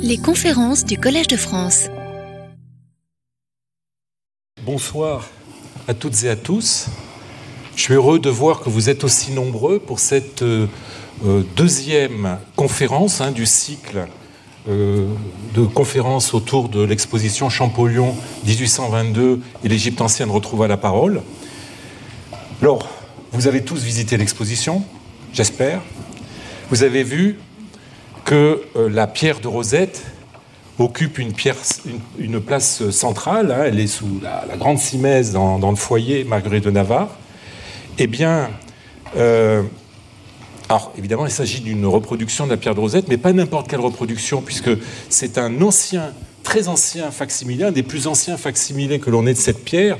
Les conférences du Collège de France. Bonsoir à toutes et à tous. Je suis heureux de voir que vous êtes aussi nombreux pour cette euh, euh, deuxième conférence hein, du cycle euh, de conférences autour de l'exposition Champollion 1822 et l'Égypte ancienne retrouve à la parole. Alors, vous avez tous visité l'exposition, j'espère. Vous avez vu que euh, la pierre de Rosette occupe une, place centrale. Hein, elle est sous la, grande simèse dans, le foyer Marguerite de Navarre. Eh bien, euh, alors évidemment, il s'agit d'une reproduction de la pierre de Rosette, mais pas n'importe quelle reproduction, puisque c'est un ancien très ancien facsimilé, un des plus anciens facsimilés que l'on ait de cette pierre,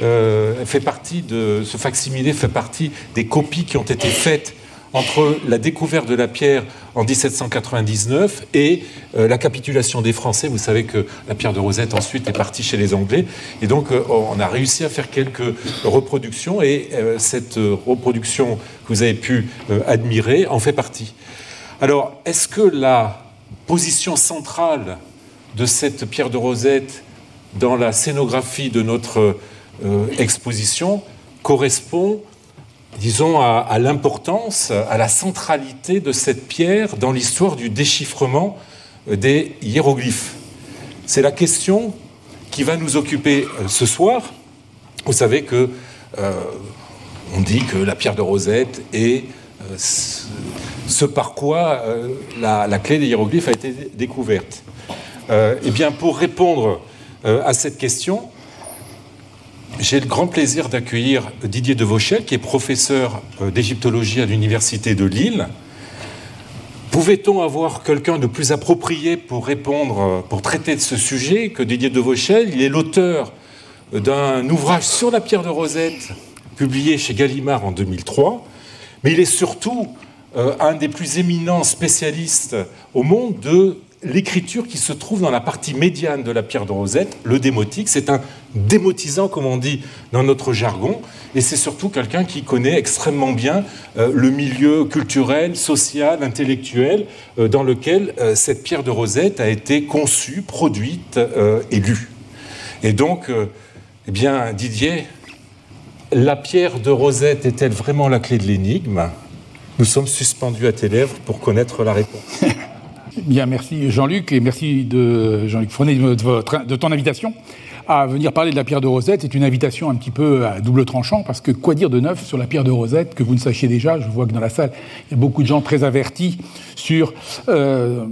euh, fait partie de ce facsimilé fait partie des copies qui ont été faites entre la découverte de la pierre en 1799 et euh, la capitulation des Français. Vous savez que la pierre de Rosette ensuite est partie chez les Anglais. Et donc euh, on a réussi à faire quelques reproductions et euh, cette reproduction que vous avez pu admirer en fait partie. Alors est-ce que la position centrale de cette pierre de Rosette dans la scénographie de notre exposition correspond disons, à, l'importance, à la centralité de cette pierre dans l'histoire du déchiffrement euh, des hiéroglyphes. C'est la question qui va nous occuper euh, ce soir. Vous savez que euh, on dit que la pierre de Rosette est ce, par quoi la, clé des hiéroglyphes a été découverte. eh bien, pour répondre à cette question, j'ai le grand plaisir d'accueillir Didier de Vauchel, qui est professeur euh, d'égyptologie à l'Université de Lille. Pouvait-on avoir quelqu'un de plus approprié pour répondre, euh, pour traiter de ce sujet que Didier de Vauchel? Il est l'auteur d'un ouvrage sur la pierre de Rosette, publié chez Gallimard en 2003, mais il est surtout euh, un des plus éminents spécialistes au monde de l'écriture qui se trouve dans la partie médiane de la pierre de Rosette, le démotique. C'est un démotisant, comme on dit dans notre jargon, et c'est surtout quelqu'un qui connaît extrêmement bien euh, le milieu culturel, social, intellectuel euh, dans lequel euh, cette pierre de Rosette a été conçue, produite et lue. Et donc, eh bien, Didier, la pierre de Rosette est-elle vraiment la clé de l'énigme? Nous sommes suspendus à tes lèvres pour connaître la réponse. Bien, merci Jean-Luc et merci de Jean-Luc Fronet de, ton invitation à venir parler de la pierre de Rosette. C'est une invitation un petit peu à double tranchant parce que quoi dire de neuf sur la pierre de Rosette que vous ne sachiez déjà? Je vois que dans la salle, il y a beaucoup de gens très avertis sur euh,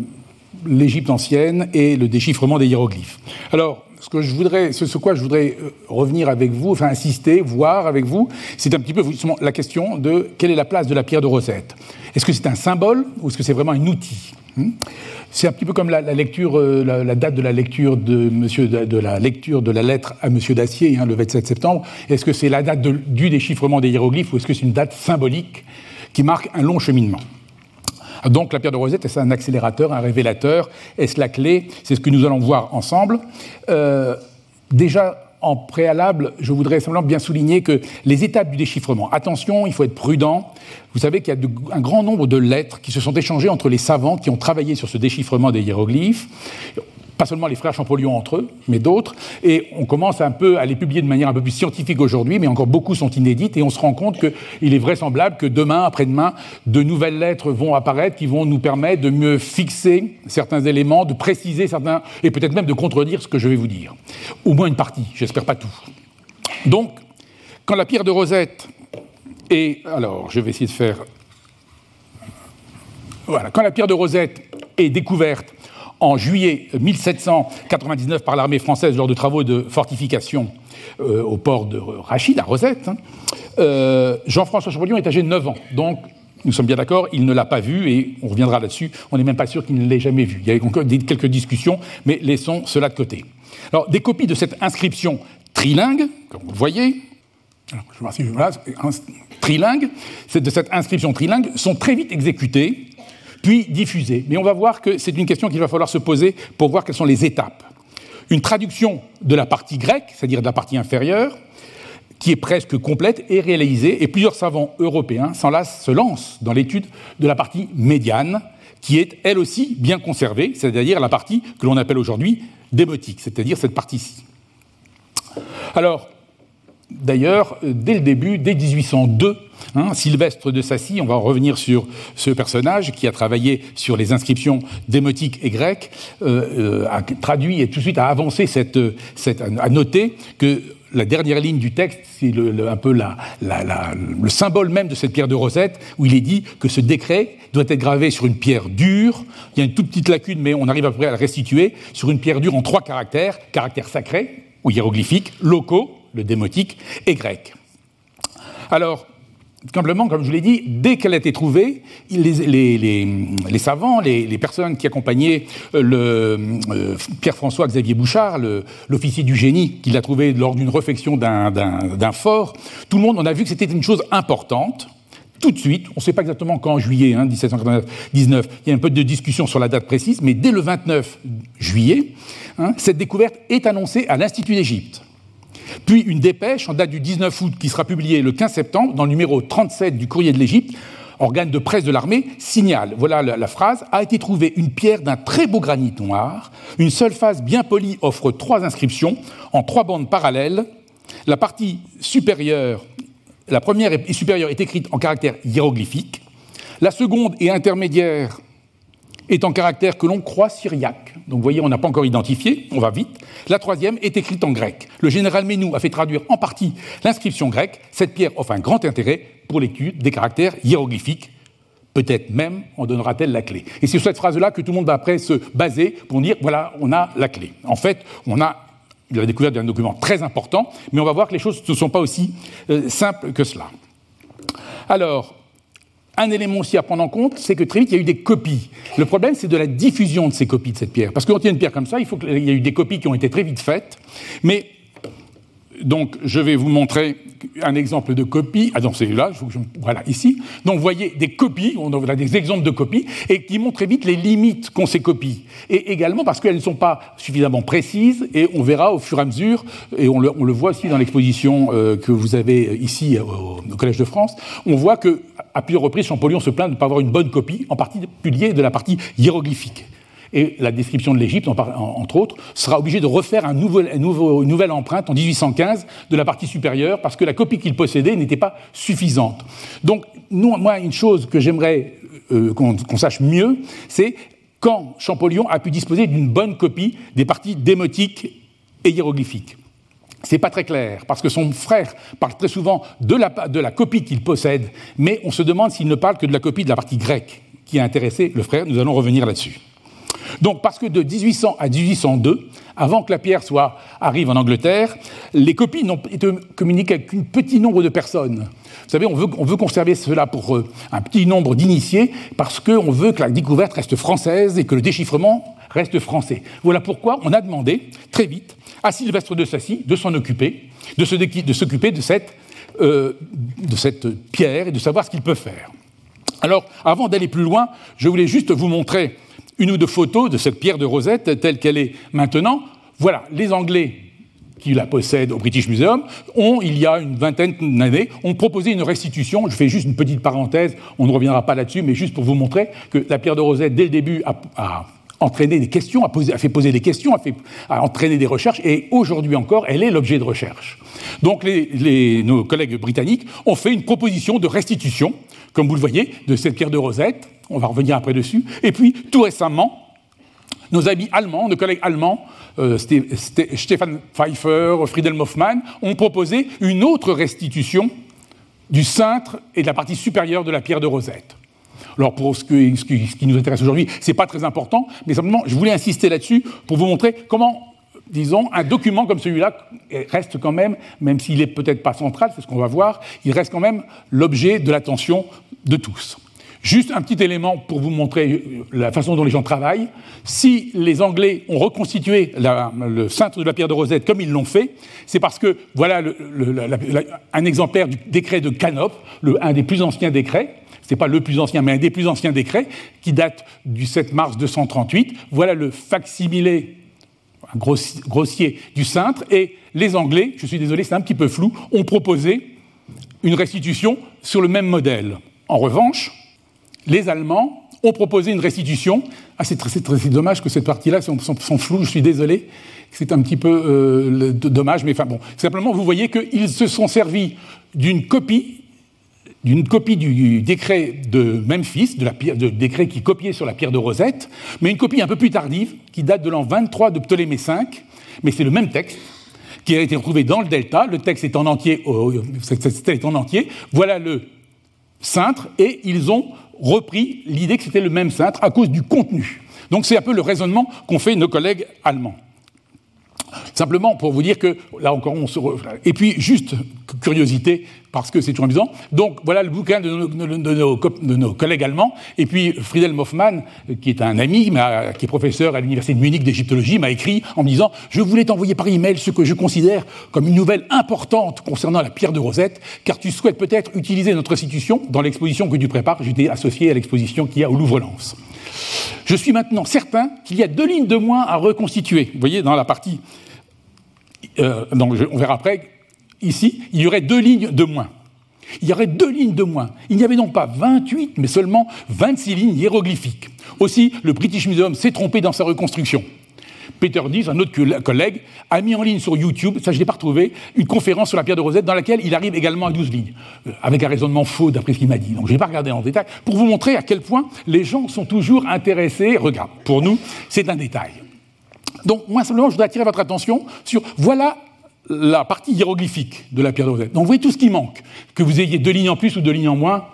l'Égypte ancienne et le déchiffrement des hiéroglyphes. Alors, ce je voudrais, ce, quoi je voudrais euh, revenir avec vous, enfin insister, voir avec vous, c'est un petit peu justement la question de quelle est la place de la pierre de Rosette? Est-ce que c'est un symbole ou est-ce que c'est vraiment un outil? C'est un petit peu comme la, date de la lecture de, monsieur, de, la lecture de la lettre à Monsieur Dacier, hein, le 27 septembre. Est-ce que c'est la date du déchiffrement des hiéroglyphes ou est-ce que c'est une date symbolique qui marque un long cheminement? Donc la pierre de Rosette, est-ce un accélérateur, un révélateur? Est-ce la clé? C'est ce que nous allons voir ensemble. Euh, déjà, en préalable, je voudrais simplement bien souligner que les étapes du déchiffrement, attention, il faut être prudent. Vous savez qu'il y a un grand nombre de lettres qui se sont échangées entre les savants qui ont travaillé sur ce déchiffrement des hiéroglyphes pas seulement les frères Champollion entre eux, mais d'autres, et on commence un peu à les publier de manière un peu plus scientifique aujourd'hui, mais encore beaucoup sont inédites, et on se rend compte qu'il est vraisemblable que demain, après-demain, de nouvelles lettres vont apparaître qui vont nous permettre de mieux fixer certains éléments, de préciser certains, et peut-être même de contredire ce que je vais vous dire. Au moins une partie, j'espère pas tout. Donc, quand la pierre de Rosette est... Alors, je vais essayer de faire... Voilà, quand la pierre de Rosette est découverte en juillet 1799 par l'armée française lors de travaux de fortification euh, au port de Rachid, à Rosette, hein. euh, Jean-François Champollion est âgé de 9 ans. Donc, nous sommes bien d'accord, il ne l'a pas vu et on reviendra là-dessus. On n'est même pas sûr qu'il ne l'ait jamais vu. Il y a encore quelques discussions, mais laissons cela de côté. Alors, des copies de cette inscription trilingue, comme vous le voyez, trilingue, de cette inscription trilingue, sont très vite exécutées puis diffusée. Mais on va voir que c'est une question qu'il va falloir se poser pour voir quelles sont les étapes. Une traduction de la partie grecque, c'est-à-dire de la partie inférieure, qui est presque complète, est réalisée, et plusieurs savants européens se lancent dans l'étude de la partie médiane, qui est elle aussi bien conservée, c'est-à-dire la partie que l'on appelle aujourd'hui démotique, c'est-à-dire cette partie-ci. Alors, d'ailleurs, dès le début, dès 1802, hein, Sylvestre de Sassy, on va revenir sur ce personnage qui a travaillé sur les inscriptions démotiques et grecques, euh, euh, a traduit et tout de suite a avancé cette, cette, a noté que la dernière ligne du texte, c'est un peu le symbole même de cette pierre de Rosette, où il est dit que ce décret doit être gravé sur une pierre dure. Il y a une toute petite lacune, mais on arrive à peu près à la restituer sur une pierre dure en trois caractères caractères sacrés ou hiéroglyphiques, locaux, le démotique, et grec. Alors, simplement, comme je l'ai dit, dès qu'elle a été trouvée, les, savants, les, personnes qui accompagnaient euh, euh, Pierre-François Xavier Bouchard, l'officier du génie, qui l'a trouvé lors d'une réflexion d'un fort, tout le monde, on a vu que c'était une chose importante. Tout de suite, on ne sait pas exactement quand, en juillet 1799, hein, il y a un peu de discussion sur la date précise, mais dès le 29 juillet, hein, cette découverte est annoncée à l'Institut d'Égypte. Puis une dépêche en date du 19 août qui sera publiée le 15 septembre dans le numéro 37 du Courrier de l'Égypte, organe de presse de l'armée, signale, voilà la, phrase, a été trouvée une pierre d'un très beau granit noir, une seule face bien polie offre trois inscriptions en trois bandes parallèles, la partie supérieure, la première et supérieure est écrite en caractère hiéroglyphique, la seconde et intermédiaire est en caractère que l'on croit syriaque. Donc vous voyez, on n'a pas encore identifié, on va vite. La troisième est écrite en grec. Le général Menou a fait traduire en partie l'inscription grecque. Cette pierre offre un grand intérêt pour l'étude des caractères hiéroglyphiques. Peut-être même en donnera-t-elle la clé. Et c'est sur cette phrase-là que tout le monde va après se baser pour dire voilà, on a la clé. En fait, on a la découverte d'un document très important, mais on va voir que les choses ne sont pas aussi euh, simples que cela. Alors, un élément aussi à prendre en compte, c'est que très vite, il y a eu des copies. Le problème, c'est de la diffusion de ces copies de cette pierre. Parce que quand il y a une pierre comme ça, il, faut qu'il y a eu des copies qui ont été très vite faites. Mais donc, je vais vous montrer un exemple de copie. Ah non, c'est là, voilà, ici. Donc, vous voyez des copies, on a des exemples de copies, et qui montrent très vite les limites qu'ont ces copies. Et également parce qu'elles ne sont pas suffisamment précises, et on verra au fur et à mesure, et on le, voit aussi dans l'exposition euh, que vous avez ici au, au, Collège de France, on voit que à plusieurs reprises, Champollion se plaint de ne pas avoir une bonne copie, en particulier de la partie hiéroglyphique et la description de l'Égypte, entre autres, sera obligé de refaire un une nouvelle empreinte en 1815 de la partie supérieure parce que la copie qu'il possédait n'était pas suffisante. Donc, moi, une chose que j'aimerais euh, qu'on sache mieux, c'est quand Champollion a pu disposer d'une bonne copie des parties démotiques et hiéroglyphiques. C'est pas très clair, parce que son frère parle très souvent de la copie qu'il possède, mais on se demande s'il ne parle que de la copie de la partie grecque qui a intéressé le frère. Nous allons revenir là-dessus. Donc, parce que de 1800 à 1802, avant que la pierre soit, arrive en Angleterre, les copies n'ont été communiquées qu'un petit nombre de personnes. Vous savez, on veut, on veut conserver cela pour euh, un petit nombre d'initiés, parce qu'on veut que la découverte reste française et que le déchiffrement reste français. Voilà pourquoi on a demandé, très vite, à Sylvestre de Sassy de s'en occuper, de s'occuper de, cette, euh, de cette pierre et de savoir ce qu'il peut faire. Alors, avant d'aller plus loin, je voulais juste vous montrer une ou deux photos de cette pierre de Rosette telle qu'elle est maintenant. Voilà, les Anglais qui la possèdent au British Museum ont, il y a une vingtaine d'années, ont proposé une restitution. Je fais juste une petite parenthèse, on ne reviendra pas là-dessus, mais juste pour vous montrer que la pierre de Rosette, dès le début, a, entraîné des questions, a, fait poser des questions, a, entraîné des recherches, et aujourd'hui encore, elle est l'objet de recherche. Donc nos collègues britanniques ont fait une proposition de restitution, comme vous le voyez, de cette pierre de Rosette, on va revenir après dessus. Et puis, tout récemment, nos amis allemands, nos collègues allemands, euh, Stefan Pfeiffer, Friedel Hoffmann, ont proposé une autre restitution du cintre et de la partie supérieure de la pierre de Rosette. Alors pour ce, qui nous intéresse aujourd'hui, ce n'est pas très important, mais simplement je voulais insister là-dessus pour vous montrer comment, disons, un document comme celui-là reste quand même, même s'il n'est peut-être pas central, c'est ce qu'on va voir, il reste quand même l'objet de l'attention de tous. Juste un petit élément pour vous montrer euh, la façon dont les gens travaillent. Si les Anglais ont reconstitué le cintre de la pierre de Rosette comme ils l'ont fait, c'est parce que voilà un exemplaire du décret de Canop, un des plus anciens décrets. Ce n'est pas le plus ancien, mais un des plus anciens décrets, qui date du 7 mars 238. Voilà le facsimilé grossier du cintre. Et les Anglais, je suis désolé, c'est un petit peu flou, ont proposé une restitution sur le même modèle. En revanche, les Allemands ont proposé une restitution. Ah, c'est dommage que cette partie-là sont, sont, floues, je suis désolé. C'est un petit peu euh, dommage, mais enfin bon. Simplement, vous voyez qu'ils se sont servis d'une copie d'une copie du décret de Memphis, de décret qui copiait sur la pierre de Rosette, mais une copie un peu plus tardive, qui date de l'an 23 de Ptolémée V, mais c'est le même texte qui a été retrouvé dans le delta. Le texte est en entier, est en entier. Voilà le cintre, et ils ont repris l'idée que c'était le même cintre à cause du contenu. Donc c'est un peu le raisonnement qu'ont fait nos collègues allemands. Simplement pour vous dire que, là encore, on se. Et puis, juste curiosité, parce que c'est toujours amusant. Donc, voilà le bouquin de nos, collègues allemands. Et puis, Friedel Hoffmann, qui est un ami, qui est professeur à l'Université de Munich d'égyptologie, m'a écrit en me disant Je voulais t'envoyer par email ce que je considère comme une nouvelle importante concernant la pierre de Rosette, car tu souhaites peut-être utiliser notre institution dans l'exposition que tu prépares. J'étais associé à l'exposition qu'il y a au Louvre-Lens. Je suis maintenant certain qu'il y a deux lignes de moins à reconstituer. Vous voyez, dans la partie. Euh, on verra après. Ici, il y aurait deux lignes de moins. Il y aurait deux lignes de moins. Il n'y avait donc pas 28, mais seulement 26 lignes hiéroglyphiques. Aussi, le British Museum s'est trompé dans sa reconstruction. Peter Dies, un autre collègue, a mis en ligne sur YouTube, ça je ne l'ai pas retrouvé, une conférence sur la pierre de Rosette dans laquelle il arrive également à 12 lignes, euh, avec un raisonnement faux d'après ce qu'il m'a dit. Donc je n'ai pas regardé en détail, pour vous montrer à quel point les gens sont toujours intéressés. Regarde, pour nous, c'est un détail. Donc moi simplement, je voudrais attirer votre attention sur, voilà la partie hiéroglyphique de la pierre de Rosette. Donc vous voyez tout ce qui manque. Que vous ayez deux lignes en plus ou deux lignes en moins,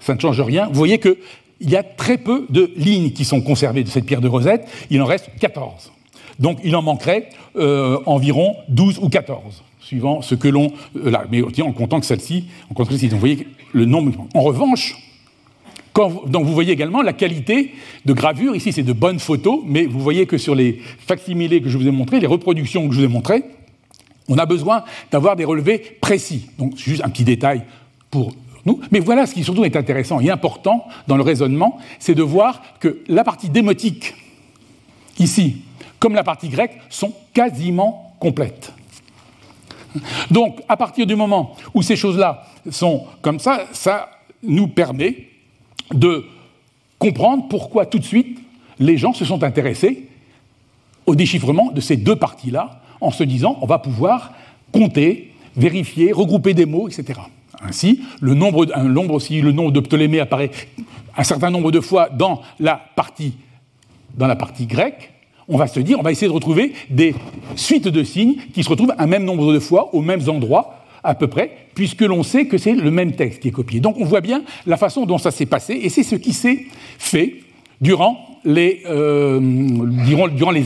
ça ne change rien. Vous voyez qu'il y a très peu de lignes qui sont conservées de cette pierre de Rosette. Il en reste 14. Donc il en manquerait euh, environ 12 ou 14, suivant ce que l'on... Euh, mais en comptant que celle-ci, en comptant celle-ci. Donc vous voyez le nombre... En revanche, donc vous voyez également la qualité de gravure. Ici, c'est de bonnes photos, mais vous voyez que sur les facsimilés que je vous ai montrés, les reproductions que je vous ai montrées, on a besoin d'avoir des relevés précis. Donc, juste un petit détail pour nous. Mais voilà ce qui surtout est intéressant et important dans le raisonnement, c'est de voir que la partie démotique, ici, comme la partie grecque, sont quasiment complètes. Donc, à partir du moment où ces choses-là sont comme ça, ça nous permet de comprendre pourquoi tout de suite les gens se sont intéressés au déchiffrement de ces deux parties-là, en se disant on va pouvoir compter, vérifier, regrouper des mots, etc. Ainsi, le nombre, le nombre de Ptolémée apparaît un certain nombre de fois dans la partie, dans la partie grecque, on va se dire, on va essayer de retrouver des suites de signes qui se retrouvent un même nombre de fois aux mêmes endroits à peu près, puisque l'on sait que c'est le même texte qui est copié. Donc on voit bien la façon dont ça s'est passé, et c'est ce qui s'est fait durant les, euh,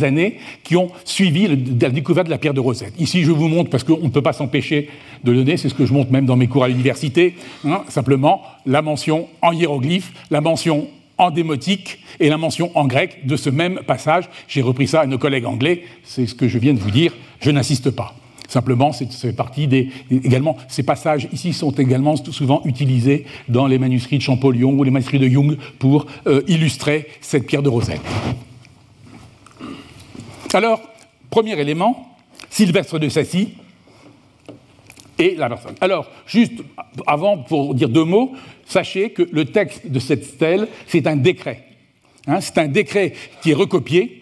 années qui ont suivi la découverte de la pierre de Rosette. Ici, je vous montre, parce qu'on ne peut pas s'empêcher de le donner, c'est ce que je montre même dans mes cours à l'université, hein, simplement la mention en hiéroglyphe, la mention en démotique et la mention en grec de ce même passage. J'ai repris ça à nos collègues anglais, c'est ce que je viens de vous dire, je n'insiste pas. Simplement, c'est partie des, également, ces passages ici sont également souvent utilisés dans les manuscrits de Champollion ou les manuscrits de Jung pour euh, illustrer cette pierre de Rosette. Alors, premier élément, Sylvestre de Sassy et la personne. Alors, juste avant, pour dire deux mots, sachez que le texte de cette stèle, c'est un décret. Hein, c'est un décret qui est recopié,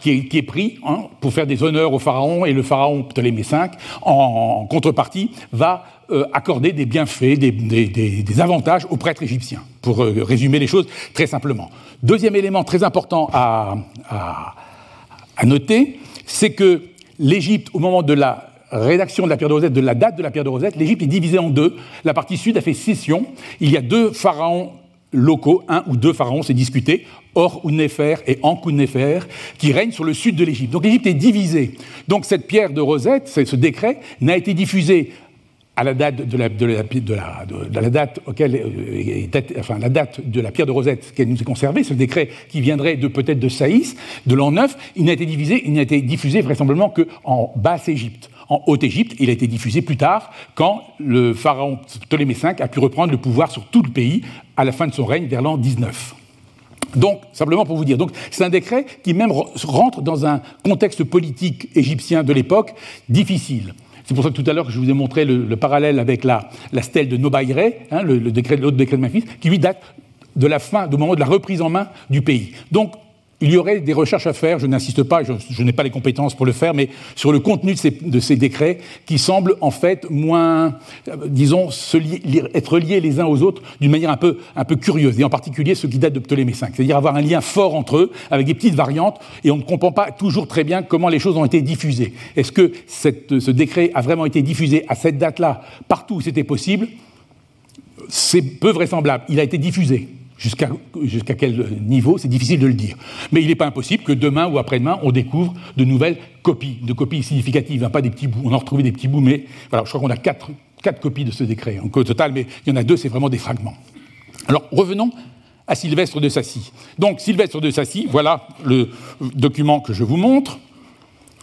qui est, pris hein, pour faire des honneurs au pharaon, et le pharaon Ptolémée V, en, contrepartie, va euh, accorder des bienfaits, des, avantages aux prêtres égyptiens, pour euh, résumer les choses très simplement. Deuxième élément très important à, noter, c'est que l'Égypte, au moment de la rédaction de la pierre de Rosette, de la date de la pierre de Rosette, l'Égypte est divisée en deux. La partie sud a fait scission. Il y a deux pharaons locaux, un ou deux pharaons, c'est discuté, Or Nefer et Nefer, qui règnent sur le sud de l'Égypte. Donc l'Égypte est divisée. Donc cette pierre de Rosette, ce décret, n'a été diffusé à la date de la, date auquel euh, enfin la date de la pierre de Rosette qu'elle nous est conservée, ce décret qui viendrait de peut-être de Saïs, de l'an 9, il n'a été divisé, il n'a été diffusé vraisemblablement qu'en basse Égypte. En Haute-Égypte, il a été diffusé plus tard, quand le pharaon Ptolémée V a pu reprendre le pouvoir sur tout le pays à la fin de son règne, vers l'an 19. Donc, simplement pour vous dire, donc c'est un décret qui même rentre dans un contexte politique égyptien de l'époque difficile. C'est pour ça que tout à l'heure je vous ai montré le, parallèle avec la, stèle de Nobaïre, hein, le, décret, l'autre décret de Memphis, qui lui date de la fin, du moment de la reprise en main du pays. Donc, il y aurait des recherches à faire, je n'insiste pas, je, n'ai pas les compétences pour le faire, mais sur le contenu de ces, décrets qui semblent en fait moins, euh, disons, être liés les uns aux autres d'une manière un peu, un peu curieuse, et en particulier ceux qui datent de Ptolémée V, c'est-à-dire avoir un lien fort entre eux, avec des petites variantes, et on ne comprend pas toujours très bien comment les choses ont été diffusées. Est-ce que ce décret a vraiment été diffusé à cette date-là, partout où c'était possible? C'est peu vraisemblable. Il a été diffusé. Jusqu'à quel niveau, c'est difficile de le dire. Mais il n'est pas impossible que demain ou après-demain, on découvre de nouvelles copies, de copies significatives, hein, pas des petits bouts. On a retrouvé des petits bouts, mais voilà, je crois qu'on a quatre, quatre, copies de ce décret au total, mais il y en a deux, c'est vraiment des fragments. Alors revenons à Sylvestre de Sassy. Donc Sylvestre de Sassy, voilà le document que je vous montre.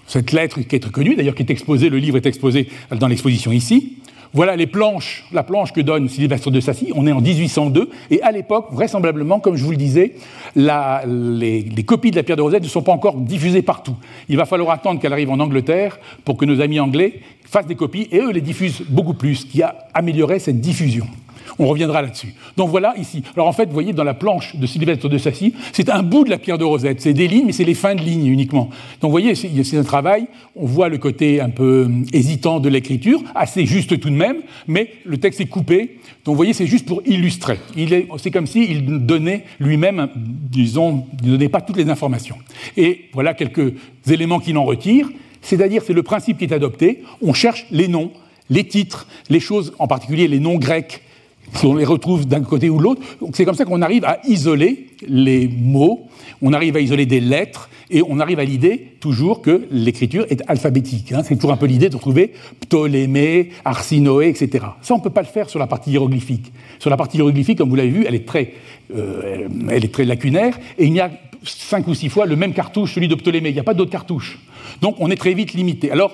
Cette lettre qui est très connue, d'ailleurs qui est exposée, le livre est exposé dans l'exposition ici. Voilà les planches, la planche que donne Sylvestre de Sassy. On est en 1802 et à l'époque, vraisemblablement, comme je vous le disais, les, copies de la pierre de Rosette ne sont pas encore diffusées partout. Il va falloir attendre qu'elle arrive en Angleterre pour que nos amis anglais fassent des copies et eux les diffusent beaucoup plus, ce qui a amélioré cette diffusion. On reviendra là-dessus. Donc voilà ici. Alors en fait, vous voyez, dans la planche de Sylvestre de Sassy, c'est un bout de la pierre de Rosette. C'est des lignes, mais c'est les fins de lignes uniquement. Donc vous voyez, c'est un travail. On voit le côté un peu euh, hésitant de l'écriture, assez juste tout de même, mais le texte est coupé. Donc vous voyez, c'est juste pour illustrer. C'est comme s'il donnait lui-même, disons, ne donnait pas toutes les informations. Et voilà quelques éléments qu'il en retire. C'est-à-dire, c'est le principe qui est adopté. On cherche les noms, les titres, les choses, en particulier les noms grecs, on les retrouve d'un côté ou de l'autre. C'est comme ça qu'on arrive à isoler les mots, on arrive à isoler des lettres, et on arrive à l'idée toujours que l'écriture est alphabétique. Hein. C'est toujours un peu l'idée de trouver Ptolémée, Arsinoé, etc. Ça, on ne peut pas le faire sur la partie hiéroglyphique. Sur la partie hiéroglyphique, comme vous l'avez vu, elle est, très, euh, elle est très lacunaire, et il y a cinq ou six fois le même cartouche, celui de Ptolémée. Il n'y a pas d'autres cartouches. Donc on est très vite limité. Alors,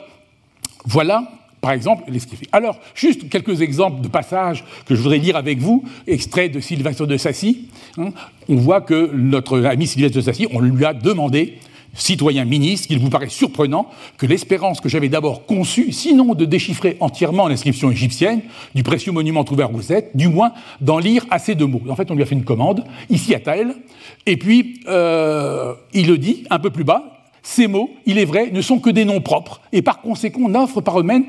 voilà par exemple, les Alors, juste quelques exemples de passages que je voudrais lire avec vous, extraits de Sylvestre de Sassy. Hein. On voit que notre ami Sylvestre de Sassy, on lui a demandé citoyen ministre, qu'il vous paraît surprenant que l'espérance que j'avais d'abord conçue, sinon de déchiffrer entièrement l'inscription égyptienne du précieux monument trouvé à Rosette, du moins d'en lire assez de mots. En fait, on lui a fait une commande, ici à Taël, et puis euh, il le dit un peu plus bas, ces mots, il est vrai, ne sont que des noms propres et par conséquent n'offrent par eux-mêmes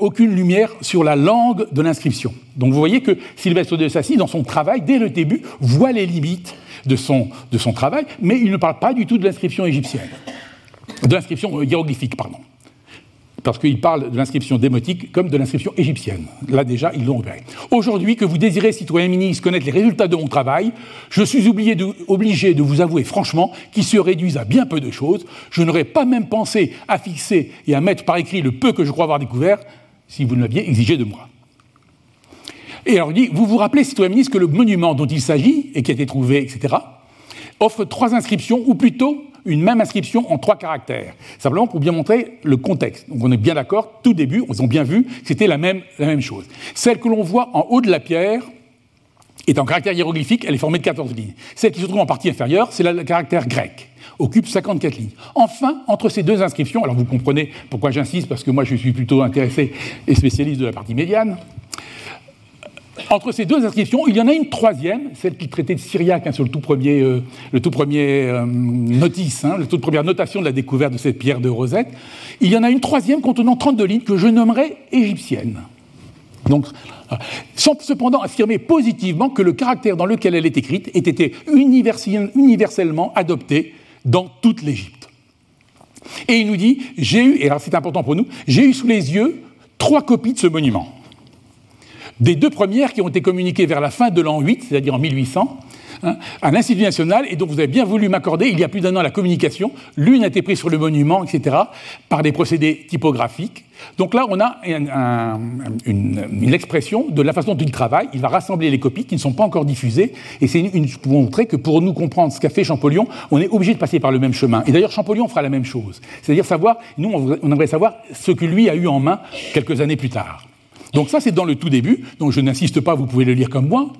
aucune lumière sur la langue de l'inscription. Donc vous voyez que Sylvestre de Sassy, dans son travail, dès le début, voit les limites de son, de son travail, mais il ne parle pas du tout de l'inscription égyptienne, de l'inscription hiéroglyphique, pardon parce qu'il parle de l'inscription démotique comme de l'inscription égyptienne. Là déjà, ils l'ont opéré. Aujourd'hui, que vous désirez, citoyen ministre, connaître les résultats de mon travail, je suis obligé de vous avouer franchement qu'ils se réduisent à bien peu de choses. Je n'aurais pas même pensé à fixer et à mettre par écrit le peu que je crois avoir découvert si vous ne l'aviez exigé de moi. Et alors il dit, vous vous rappelez, citoyen ministre, que le monument dont il s'agit, et qui a été trouvé, etc., offre trois inscriptions, ou plutôt une même inscription en trois caractères. Simplement pour bien montrer le contexte. Donc on est bien d'accord, tout début, ils ont bien vu c'était la même, la même chose. Celle que l'on voit en haut de la pierre est en caractère hiéroglyphique, elle est formée de 14 lignes. Celle qui se trouve en partie inférieure, c'est le caractère grec occupe 54 lignes. Enfin, entre ces deux inscriptions, alors vous comprenez pourquoi j'insiste, parce que moi je suis plutôt intéressé et spécialiste de la partie médiane, entre ces deux inscriptions, il y en a une troisième, celle qui traitait de Syriaque hein, sur le tout premier, euh, le tout premier euh, notice, hein, la toute première notation de la découverte de cette pierre de Rosette. Il y en a une troisième contenant 32 lignes que je nommerai égyptienne. Sans cependant affirmer positivement que le caractère dans lequel elle est écrite ait été universellement adopté dans toute l'Égypte. Et il nous dit, j'ai eu, et alors c'est important pour nous, j'ai eu sous les yeux trois copies de ce monument des deux premières qui ont été communiquées vers la fin de l'an 8, c'est-à-dire en 1800, hein, à l'Institut national, et donc vous avez bien voulu m'accorder, il y a plus d'un an, la communication. L'une a été prise sur le monument, etc., par des procédés typographiques. Donc là, on a une, expression de la façon dont il travaille. Il va rassembler les copies qui ne sont pas encore diffusées, et c'est pour montrer que pour nous comprendre ce qu'a fait Champollion, on est obligé de passer par le même chemin. Et d'ailleurs, Champollion fera la même chose. C'est-à-dire savoir, nous, on aimerait savoir ce que lui a eu en main quelques années plus tard. Donc ça, c'est dans le tout début, donc je n'insiste pas, vous pouvez le lire comme moi.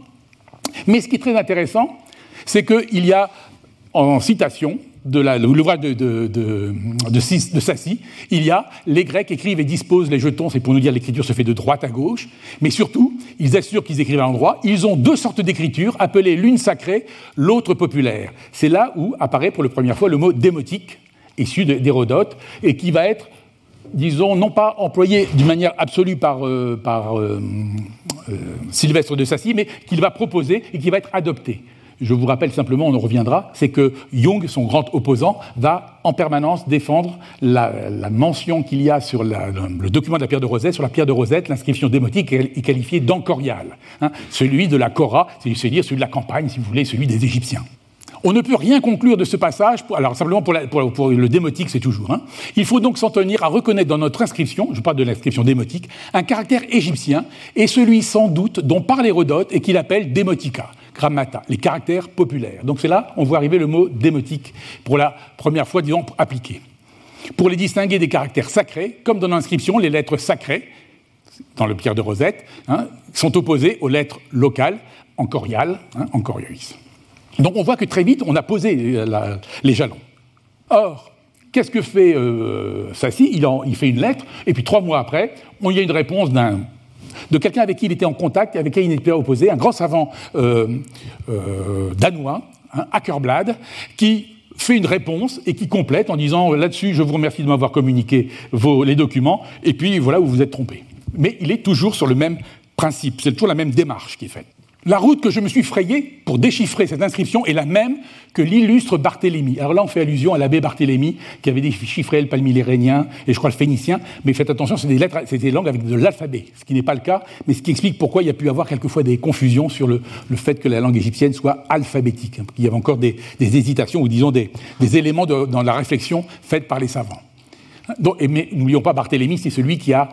Mais ce qui est très intéressant, c'est qu'il y a en citation, de l'ouvrage de, de, Sassi, il y a les Grecs écrivent et disposent les jetons, c'est pour nous dire l'écriture se fait de droite à gauche, mais surtout, ils assurent qu'ils écrivent à l'endroit. Ils ont deux sortes d'écriture, appelées l'une sacrée, l'autre populaire. C'est là où apparaît pour la première fois le mot démotique, issu d'Hérodote, et qui va être disons, non pas employé d'une manière absolue par, euh, euh, euh, Sylvestre de Sassy, mais qu'il va proposer et qui va être adopté. Je vous rappelle simplement, on en reviendra, c'est que Jung, son grand opposant, va en permanence défendre la, mention qu'il y a sur le document de la pierre de Rosette. Sur la pierre de Rosette, l'inscription démotique est qualifiée d'encorial. Hein. celui de la Cora, c'est-à-dire celui de la campagne, si vous voulez, celui des Égyptiens. On ne peut rien conclure de ce passage, alors simplement pour, le démotique, c'est toujours. Hein. Il faut donc s'en tenir à reconnaître dans notre inscription, je parle de l'inscription démotique, un caractère égyptien, et celui sans doute dont parle Hérodote et qu'il appelle démotica, grammata, les caractères populaires. Donc c'est là, on voit arriver le mot démotique pour la première fois, disons, appliqué. Pour les distinguer des caractères sacrés, comme dans l'inscription, les lettres sacrées, dans le pierre de Rosette, hein, sont opposées aux lettres locales, encoriales, hein, encorialis. Donc on voit que très vite, on a posé euh, les jalons. Or, qu'est-ce que fait euh, Sassi? Il, fait une lettre, et puis trois mois après, on y a une réponse de quelqu'un avec qui il était en contact, avec qui il n'était pas opposé, un grand savant euh, danois, un Ackerblad, qui fait une réponse et qui complète en disant là-dessus, je vous remercie de m'avoir communiqué les documents, et puis voilà où vous êtes trompé. Mais il est toujours sur le même principe, c'est toujours la même démarche qui est faite. La route que je me suis frayée pour déchiffrer cette inscription est la même que l'illustre Barthélemy. Alors là, on fait allusion à l'abbé Barthélemy, qui avait déchiffré le palmyrénien et je crois le phénicien, mais faites attention, c'est des lettres, des langues avec de l'alphabet, ce qui n'est pas le cas, mais ce qui explique pourquoi il y a pu avoir quelquefois des confusions sur le, fait que la langue égyptienne soit alphabétique. Il y avait encore des, hésitations, ou disons des, éléments dans la réflexion faite par les savants. mais n'oublions pas, Barthélemy, c'est celui qui a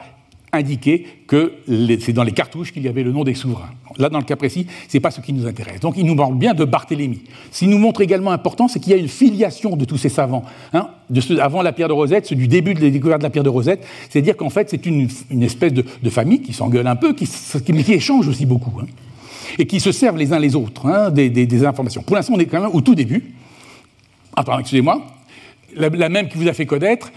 indiqué que c'est dans les cartouches qu'il y avait le nom des souverains. Là, dans le cas précis, ce n'est pas ce qui nous intéresse. Donc, il nous parle bien de Barthélemy. Ce qui nous montre également important, c'est qu'il y a une filiation de tous ces savants. Hein, de avant la pierre de Rosette, du début de la découverte de la pierre de Rosette, c'est-à-dire qu'en fait, c'est une, espèce de, famille qui s'engueule un peu, qui, qui, échange aussi beaucoup, hein, et qui se servent les uns les autres hein, des, informations. Pour l'instant, on est quand même au tout début. Attends, excusez-moi. La, même qui vous a fait connaître,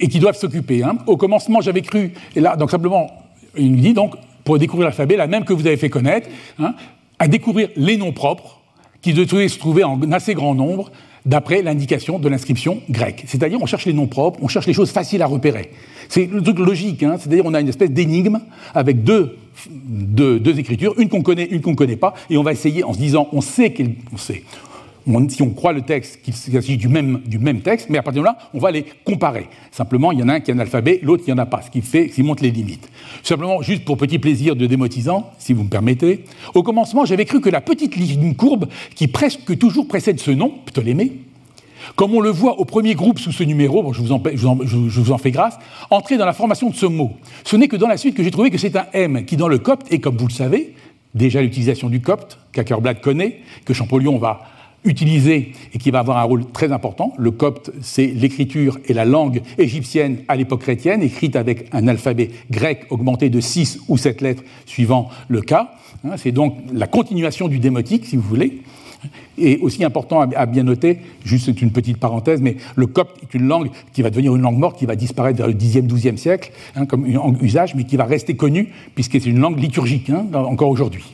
et qui doivent s'occuper. Hein. Au commencement, j'avais cru, et là, donc simplement, il nous dit donc, pour découvrir l'alphabet, la même que vous avez fait connaître, hein, à découvrir les noms propres, qui devaient se trouver en assez grand nombre, d'après l'indication de l'inscription grecque. C'est-à-dire, on cherche les noms propres, on cherche les choses faciles à repérer. C'est le truc logique, hein. c'est-à-dire, on a une espèce d'énigme avec deux, deux, écritures, une qu'on connaît, une qu'on ne connaît pas, et on va essayer en se disant, on sait on sait, si on croit le texte qu'il s'agit du même, du même texte, mais à partir de là, on va les comparer. Simplement, il y en a un qui a un alphabet, l'autre qui en a pas, ce qui fait, qui montre les limites. Simplement, juste pour petit plaisir de démotisant, si vous me permettez, au commencement, j'avais cru que la petite ligne courbe qui presque toujours précède ce nom, Ptolémée, comme on le voit au premier groupe sous ce numéro, je, vous en, je, vous en, fais grâce, entrer dans la formation de ce mot. Ce n'est que dans la suite que j'ai trouvé que c'est un M qui, dans le copte, et comme vous le savez, déjà l'utilisation du copte, qu'Ackerblad connaît, que Champollion va utilisé et qui va avoir un rôle très important. Le copte, c'est l'écriture et la langue égyptienne à l'époque chrétienne, écrite avec un alphabet grec augmenté de 6 ou 7 lettres suivant le cas. Hein, c'est donc la continuation du démotique, si vous voulez. Et aussi important à bien noter, juste une petite parenthèse, mais le copte est une langue qui va devenir une langue morte, qui va disparaître vers le 10e, 12e siècle, hein, comme usage, mais qui va rester connue, puisque c'est une langue liturgique, hein, encore aujourd'hui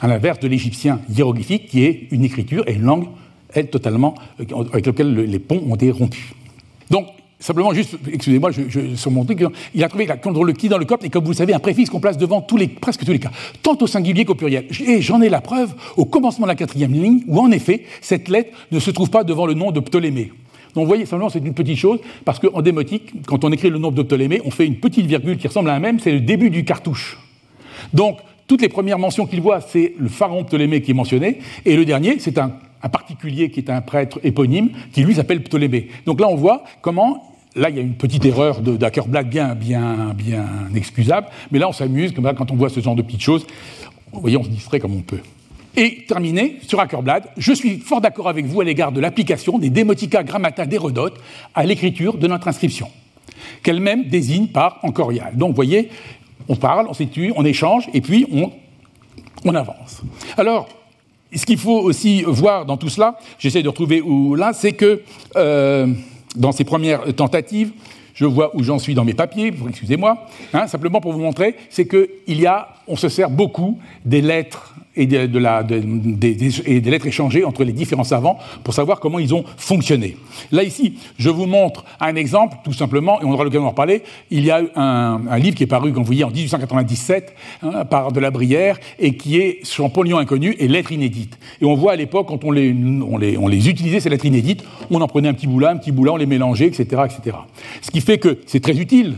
à l'inverse de l'égyptien hiéroglyphique, qui est une écriture et une langue, elle, totalement, euh, avec laquelle les ponts ont été rompus. Donc, simplement, juste, excusez-moi, je, je, sur mon truc, il a trouvé la le qui dans le copte, et comme vous le savez, un préfixe qu'on place devant tous les, presque tous les cas, tant au singulier qu'au pluriel. Et j'en ai la preuve au commencement de la quatrième ligne, où en effet, cette lettre ne se trouve pas devant le nom de Ptolémée. Donc vous voyez, simplement, c'est une petite chose, parce qu'en démotique, quand on écrit le nom de Ptolémée, on fait une petite virgule qui ressemble à un même, c'est le début du cartouche. Donc, toutes les premières mentions qu'il voit, c'est le pharaon Ptolémée qui est mentionné, et le dernier, c'est un, particulier qui est un prêtre éponyme, qui lui s'appelle Ptolémée. Donc là, on voit comment Là, il y a une petite erreur d'Ackerblad bien, bien, bien excusable, mais là, on s'amuse quand on voit ce genre de petites choses. Vous voyez, on se distrait comme on peut. Et terminé, sur Ackerblad, je suis fort d'accord avec vous à l'égard de l'application des démotica grammata d'Hérodote à l'écriture de notre inscription, qu'elle-même désigne par encorial. Donc, vous voyez, on parle, on situe, on échange, et puis on, avance. Alors, ce qu'il faut aussi voir dans tout cela, j'essaie de retrouver où là, c'est que euh, dans ces premières tentatives, je vois où j'en suis dans mes papiers, excusez-moi, hein, simplement pour vous montrer, c'est qu'il y a, on se sert beaucoup des lettres et, des, lettres échangées entre les différents savants pour savoir comment ils ont fonctionné. Là, ici, je vous montre un exemple, tout simplement, et on aura l'occasion d'en reparler. Il y a un, un, livre qui est paru, comme vous voyez, en 1897 hein, par de la Brière et qui est Champollion inconnu et lettres inédites. Et on voit à l'époque, quand on les, utilisait, ces lettres inédites, on en prenait un petit bout un petit bout on les mélangeait, etc. etc. Ce qui fait que c'est très utile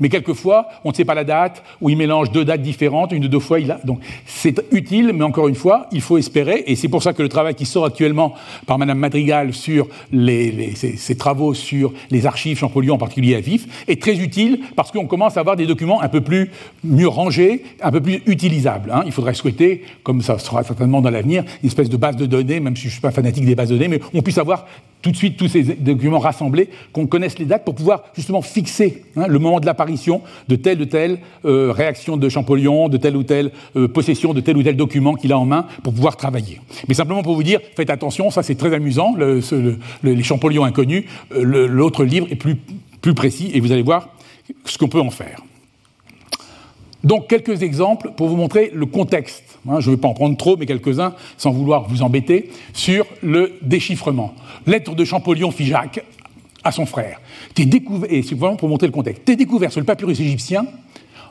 mais quelquefois, on ne sait pas la date, ou il mélange deux dates différentes, une ou deux fois. Il a... Donc c'est utile, mais encore une fois, il faut espérer, et c'est pour ça que le travail qui sort actuellement par Madame Madrigal sur les, ses, travaux sur les archives Champollion, en particulier à Vif, est très utile parce qu'on commence à avoir des documents un peu plus mieux rangés, un peu plus utilisables. Hein. Il faudrait souhaiter, comme ça sera certainement dans l'avenir, une espèce de base de données, même si je ne suis pas fanatique des bases de données, mais on puisse avoir tout de suite tous ces documents rassemblés, qu'on connaisse les dates pour pouvoir justement fixer hein, le moment de l'apparition de telle ou telle euh, réaction de Champollion, de telle ou telle euh, possession de tel ou tel document qu'il a en main pour pouvoir travailler. Mais simplement pour vous dire, faites attention, ça c'est très amusant, le, les Champollions inconnus, euh, l'autre livre est plus, plus précis et vous allez voir ce qu'on peut en faire. Donc quelques exemples pour vous montrer le contexte. Hein, je ne vais pas en prendre trop, mais quelques-uns, sans vouloir vous embêter, sur le déchiffrement. Lettre de Champollion Figeac à son frère. Tes découvertes, et pour montrer le contexte, tes découvertes sur le papyrus égyptien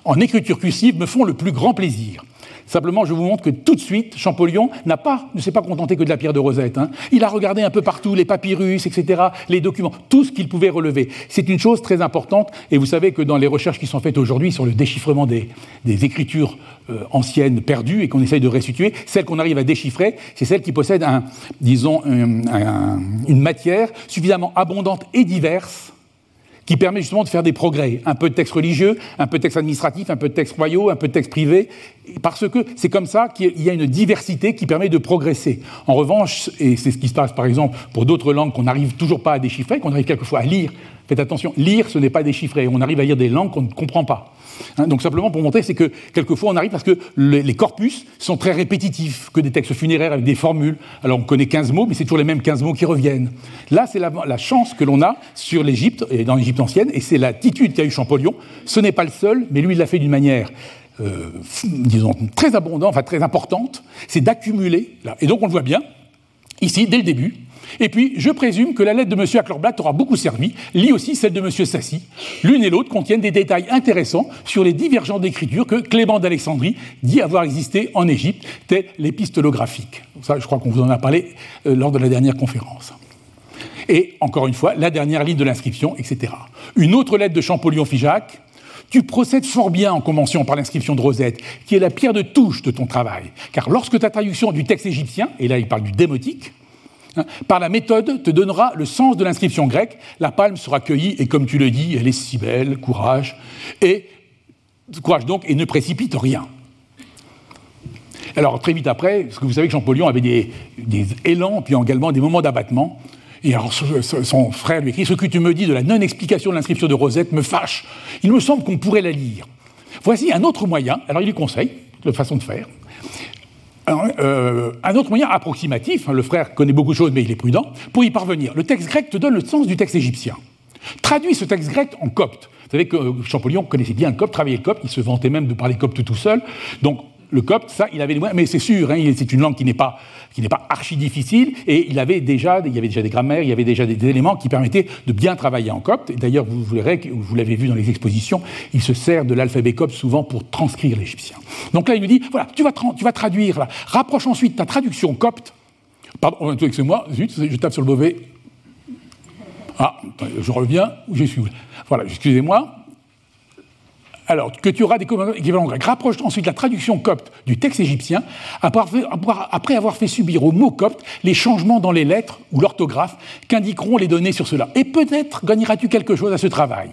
en écriture cursive me font le plus grand plaisir. Simplement, je vous montre que tout de suite, Champollion n'a pas, ne s'est pas contenté que de la pierre de Rosette. Hein. Il a regardé un peu partout les papyrus, etc., les documents, tout ce qu'il pouvait relever. C'est une chose très importante, et vous savez que dans les recherches qui sont faites aujourd'hui sur le déchiffrement des, écritures euh, anciennes perdues et qu'on essaye de restituer, celle qu'on arrive à déchiffrer, c'est celle qui possède, un, disons, une matière suffisamment abondante et diverse qui permet justement de faire des progrès. Un peu de texte religieux, un peu de texte administratif, un peu de texte royaux, un peu de texte privé, parce que c'est comme ça qu'il y a une diversité qui permet de progresser. En revanche, et c'est ce qui se passe par exemple pour d'autres langues qu'on n'arrive toujours pas à déchiffrer, qu'on arrive quelquefois à lire, faites attention, lire ce n'est pas déchiffrer, on arrive à lire des langues qu'on ne comprend pas. Hein, donc simplement pour montrer, c'est que quelquefois on arrive parce que les, corpus sont très répétitifs, que des textes funéraires avec des formules. Alors on connaît 15 mots, mais c'est toujours les mêmes 15 mots qui reviennent. Là, c'est la, chance que l'on a sur l'Égypte, et dans l'Égypte ancienne, et c'est l'attitude qu'a eu Champollion. Ce n'est pas le seul, mais lui, il l'a fait d'une manière euh, disons, très abondante, enfin très importante, c'est d'accumuler. Et donc on le voit bien, ici, dès le début, et puis, je présume que la lettre de M. Aklorblatt aura beaucoup servi, lit aussi celle de M. Sassy. L'une et l'autre contiennent des détails intéressants sur les divergences d'écriture que Clément d'Alexandrie dit avoir existé en Égypte, telles l'épistolographique. Ça, je crois qu'on vous en a parlé euh, lors de la dernière conférence. Et, encore une fois, la dernière ligne de l'inscription, etc. Une autre lettre de Champollion-Figeac, tu procèdes fort bien en commençant par l'inscription de Rosette, qui est la pierre de touche de ton travail. Car lorsque ta traduction du texte égyptien, et là il parle du démotique, par la méthode te donnera le sens de l'inscription grecque. La palme sera cueillie et comme tu le dis, elle est si belle, courage. Et courage donc et ne précipite rien. Alors très vite après, parce que vous savez que Champollion avait des, élans, puis également des moments d'abattement. Et alors son frère lui écrit Ce que tu me dis de la non-explication de l'inscription de Rosette me fâche. Il me semble qu'on pourrait la lire. Voici un autre moyen. Alors il lui conseille de façon de faire. Euh, un autre moyen approximatif, hein, le frère connaît beaucoup de choses mais il est prudent, pour y parvenir. Le texte grec te donne le sens du texte égyptien. Traduis ce texte grec en copte. Vous savez que euh, Champollion connaissait bien le copte, travaillait le copte, il se vantait même de parler copte tout seul. Donc le copte, ça, il avait les moyens, mais c'est sûr, hein, c'est une langue qui n'est pas, qui n'est pas archi difficile, et il avait déjà, il y avait déjà des grammaires, il y avait déjà des, éléments qui permettaient de bien travailler en copte. D'ailleurs, vous, vous l'avez vu dans les expositions, il se sert de l'alphabet copte souvent pour transcrire l'égyptien. Donc là, il nous dit, voilà, tu vas, traduire rapproche ensuite ta traduction copte. Pardon, excusez-moi, zut, je tape sur le mauvais. Ah, je reviens, suis. Voilà, excusez-moi. Alors, que tu auras des équivalents grecs. Rapproche ensuite la traduction copte du texte égyptien, après avoir fait subir au mot copte les changements dans les lettres ou l'orthographe qu'indiqueront les données sur cela. Et peut-être gagneras-tu quelque chose à ce travail.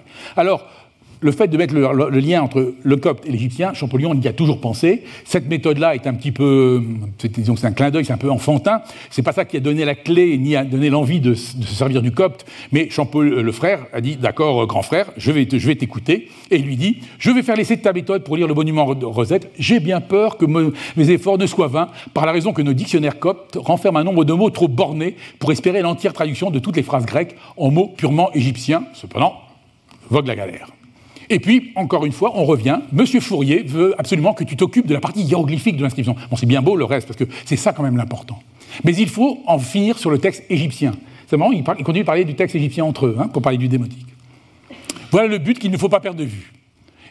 Le fait de mettre le, lien entre le copte et l'égyptien, Champollion y a toujours pensé. Cette méthode-là est un petit peu, c'est un clin d'œil, c'est un peu enfantin. C'est pas ça qui a donné la clé ni a donné l'envie de, se servir du copte. Mais Champollion, le frère, a dit d'accord, grand frère, je vais, t'écouter. Et il lui dit, je vais faire l'essai de ta méthode pour lire le monument Rosette. J'ai bien peur que mes efforts ne soient vains, par la raison que nos dictionnaires coptes renferment un nombre de mots trop bornés pour espérer l'entière traduction de toutes les phrases grecques en mots purement égyptiens. Cependant, vogue la galère. Et puis, encore une fois, on revient. Monsieur Fourier veut absolument que tu t'occupes de la partie hiéroglyphique de l'inscription. Bon, c'est bien beau le reste, parce que c'est ça quand même l'important. Mais il faut en finir sur le texte égyptien. C'est marrant, il, continue de parler du texte égyptien entre eux, hein, pour parler du démotique. Voilà le but qu'il ne faut pas perdre de vue.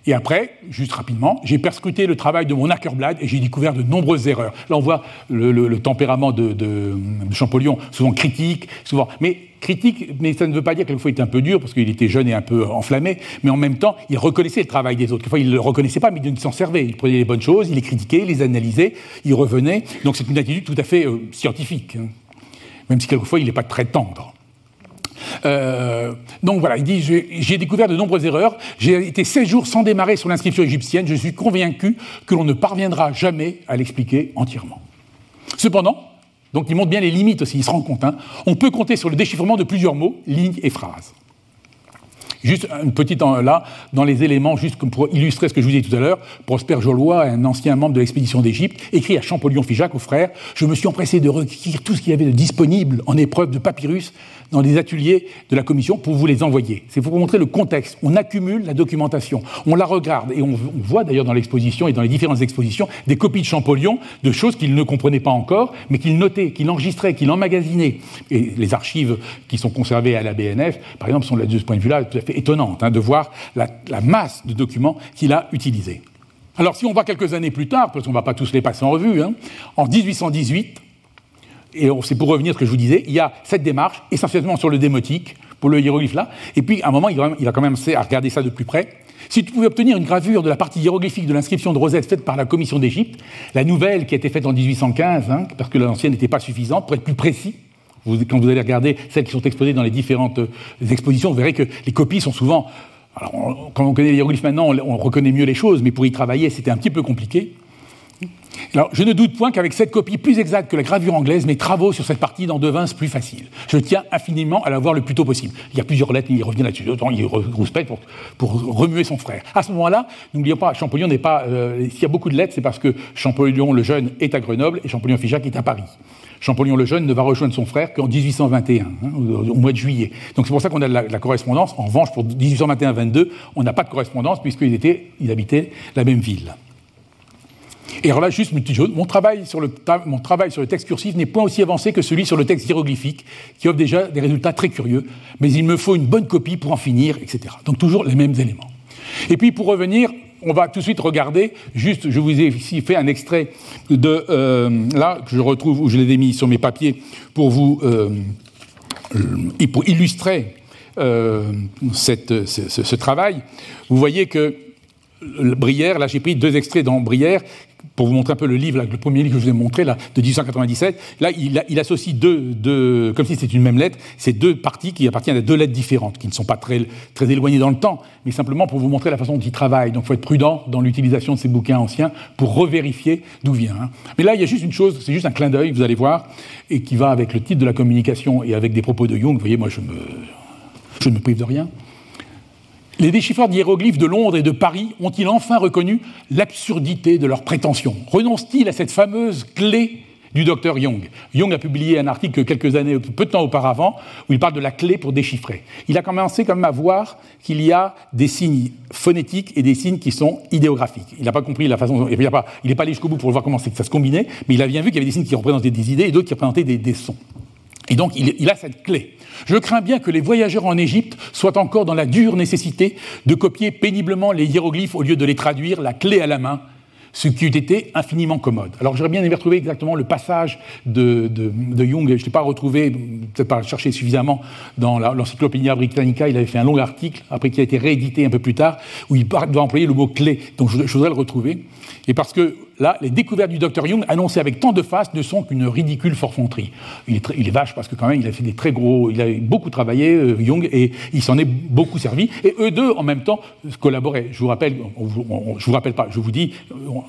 Et après, juste rapidement, j'ai perscruté le travail de mon Ackerblad et j'ai découvert de nombreuses erreurs. Là, on voit le, tempérament de, Champollion, souvent critique, souvent. Mais critique, mais ça ne veut pas dire qu'elle fois il était un peu dur parce qu'il était jeune et un peu enflammé, mais en même temps, il reconnaissait le travail des autres. Quelquefois, il ne le reconnaissait pas, mais il s'en servait. Il prenait les bonnes choses, il les critiquait, il les analysait, il revenait. Donc c'est une attitude tout à fait euh, scientifique, hein. même si quelquefois il n'est pas très tendre. Euh, donc voilà, il dit J'ai découvert de nombreuses erreurs. J'ai été 16 jours sans démarrer sur l'inscription égyptienne. Je suis convaincu que l'on ne parviendra jamais à l'expliquer entièrement. Cependant, donc il montre bien les limites aussi, il se rend compte, hein, on peut compter sur le déchiffrement de plusieurs mots, lignes et phrases. Juste une petite là, dans les éléments, juste pour illustrer ce que je vous disais tout à l'heure, Prosper Jollois, un ancien membre de l'expédition d'Égypte, écrit à Champollion Figeac, au frère Je me suis empressé de recueillir tout ce qu'il y avait de disponible en épreuve de papyrus dans les ateliers de la commission pour vous les envoyer. C'est pour vous montrer le contexte. On accumule la documentation, on la regarde et on, voit d'ailleurs dans l'exposition et dans les différentes expositions des copies de Champollion de choses qu'il ne comprenait pas encore, mais qu'il notait, qu'il enregistrait, qu'il emmagasinait. Et les archives qui sont conservées à la BNF, par exemple, sont de ce point de vue-là étonnantes, hein, de voir la, masse de documents qu'il a utilisés. Alors si on va quelques années plus tard, parce qu'on ne va pas tous les passer en revue, hein, en 1818, et c'est pour revenir à ce que je vous disais, il y a cette démarche, essentiellement sur le démotique, pour le hiéroglyphe là, et puis à un moment, il a quand même à regarder ça de plus près. Si tu pouvais obtenir une gravure de la partie hiéroglyphique de l'inscription de Rosette faite par la commission d'Égypte, la nouvelle qui a été faite en 1815, hein, parce que l'ancienne n'était pas suffisante, pour être plus précis, quand vous allez regarder celles qui sont exposées dans les différentes euh, expositions, vous verrez que les copies sont souvent. Alors, quand on connaît les hiéroglyphes maintenant, on reconnaît mieux les choses, mais pour y travailler, c'était un petit peu compliqué. Alors, je ne doute point qu'avec cette copie plus exacte que la gravure anglaise, mes travaux sur cette partie n'en devinssent plus faciles. Je tiens infiniment à la voir le plus tôt possible. Il y a plusieurs lettres, il revient là-dessus. Il rouspète pour, pour remuer son frère. À ce moment-là, n'oublions pas, Champollion n'est pas. Euh, s'il y a beaucoup de lettres, c'est parce que Champollion le Jeune est à Grenoble et Champollion Figeac est à Paris. Champollion le Jeune ne va rejoindre son frère qu'en 1821, hein, au, mois de juillet. Donc c'est pour ça qu'on a la, correspondance. En revanche, pour 1821-22, on n'a pas de correspondance puisqu'ils étaient, ils habitaient la même ville. Et alors là, juste mon travail sur le, mon travail sur le texte cursif n'est point aussi avancé que celui sur le texte hiéroglyphique, qui offre déjà des résultats très curieux, mais il me faut une bonne copie pour en finir, etc. Donc toujours les mêmes éléments. Et puis pour revenir, on va tout de suite regarder, juste, je vous ai ici fait un extrait de, euh, là, que je retrouve, où je l'ai mis sur mes papiers, pour vous, euh, pour illustrer euh, ce, travail. Vous voyez que Brière, là j'ai pris deux extraits dans Brière, pour vous montrer un peu le livre, le premier livre que je vous ai montré, de 1897, là, il, associe deux, comme si c'était une même lettre, ces deux parties qui appartiennent à deux lettres différentes, qui ne sont pas très, très éloignées dans le temps, mais simplement pour vous montrer la façon dont il travaille. Donc il faut être prudent dans l'utilisation de ces bouquins anciens pour revérifier d'où vient. Hein. Mais là, il y a juste une chose, c'est juste un clin d'œil, vous allez voir, et qui va avec le titre de la communication et avec des propos de Jung. Vous voyez, moi, je, me, je ne me prive de rien. Les déchiffreurs d'hiéroglyphes de Londres et de Paris ont-ils enfin reconnu l'absurdité de leurs prétentions? Renoncent-ils à cette fameuse clé du docteur Young? Young a publié un article quelques années, peu de temps auparavant, où il parle de la clé pour déchiffrer. Il a commencé quand même à voir qu'il y a des signes phonétiques et des signes qui sont idéographiques. Il n'a pas compris la façon, il n'est pas, pas, allé jusqu'au bout pour voir comment ça se combinait, mais il a bien vu qu'il y avait des signes qui représentaient des idées et d'autres qui représentaient des, sons. Et donc il a cette clé. Je crains bien que les voyageurs en Égypte soient encore dans la dure nécessité de copier péniblement les hiéroglyphes au lieu de les traduire la clé à la main, ce qui eût été infiniment commode. Alors j'aurais bien aimé retrouver exactement le passage de, Jung, je ne l'ai pas retrouvé, peut-être pas cherché suffisamment dans l'Encyclopédia Britannica, il avait fait un long article, après qui a été réédité un peu plus tard, où il doit employer le mot clé, donc je, voudrais le retrouver. Et parce que là, les découvertes du docteur Jung annoncées avec tant de face ne sont qu'une ridicule forfanterie. Il est, vache parce que quand même, il a fait des très gros, il a beaucoup travaillé, euh, Jung, et il s'en est beaucoup servi. Et eux deux, en même temps, collaboraient. Je vous rappelle, je vous rappelle pas, je vous dis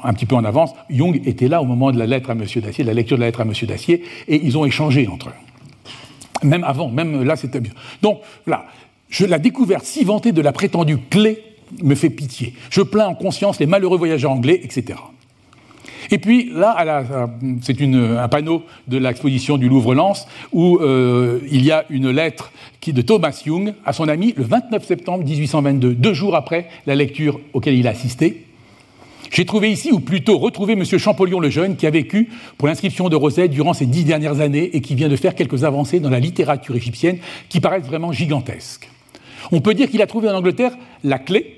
un petit peu en avance, Jung était là au moment de la lettre à Monsieur Dacier, de la lecture de la lettre à Monsieur Dacier, et ils ont échangé entre eux. Même avant, même là, c'était bien. Donc, là, je, la découverte si vantée de la prétendue clé me fait pitié. Je plains en conscience les malheureux voyageurs anglais, etc. Et puis là, c'est un panneau de l'exposition du Louvre-Lens où euh, il y a une lettre qui, de Thomas Young à son ami le 29 septembre 1822, deux jours après la lecture auquel il a assisté. J'ai trouvé ici, ou plutôt retrouvé M. Champollion le Jeune, qui a vécu pour l'inscription de Rosette durant ces dix dernières années et qui vient de faire quelques avancées dans la littérature égyptienne qui paraissent vraiment gigantesques. On peut dire qu'il a trouvé en Angleterre la clé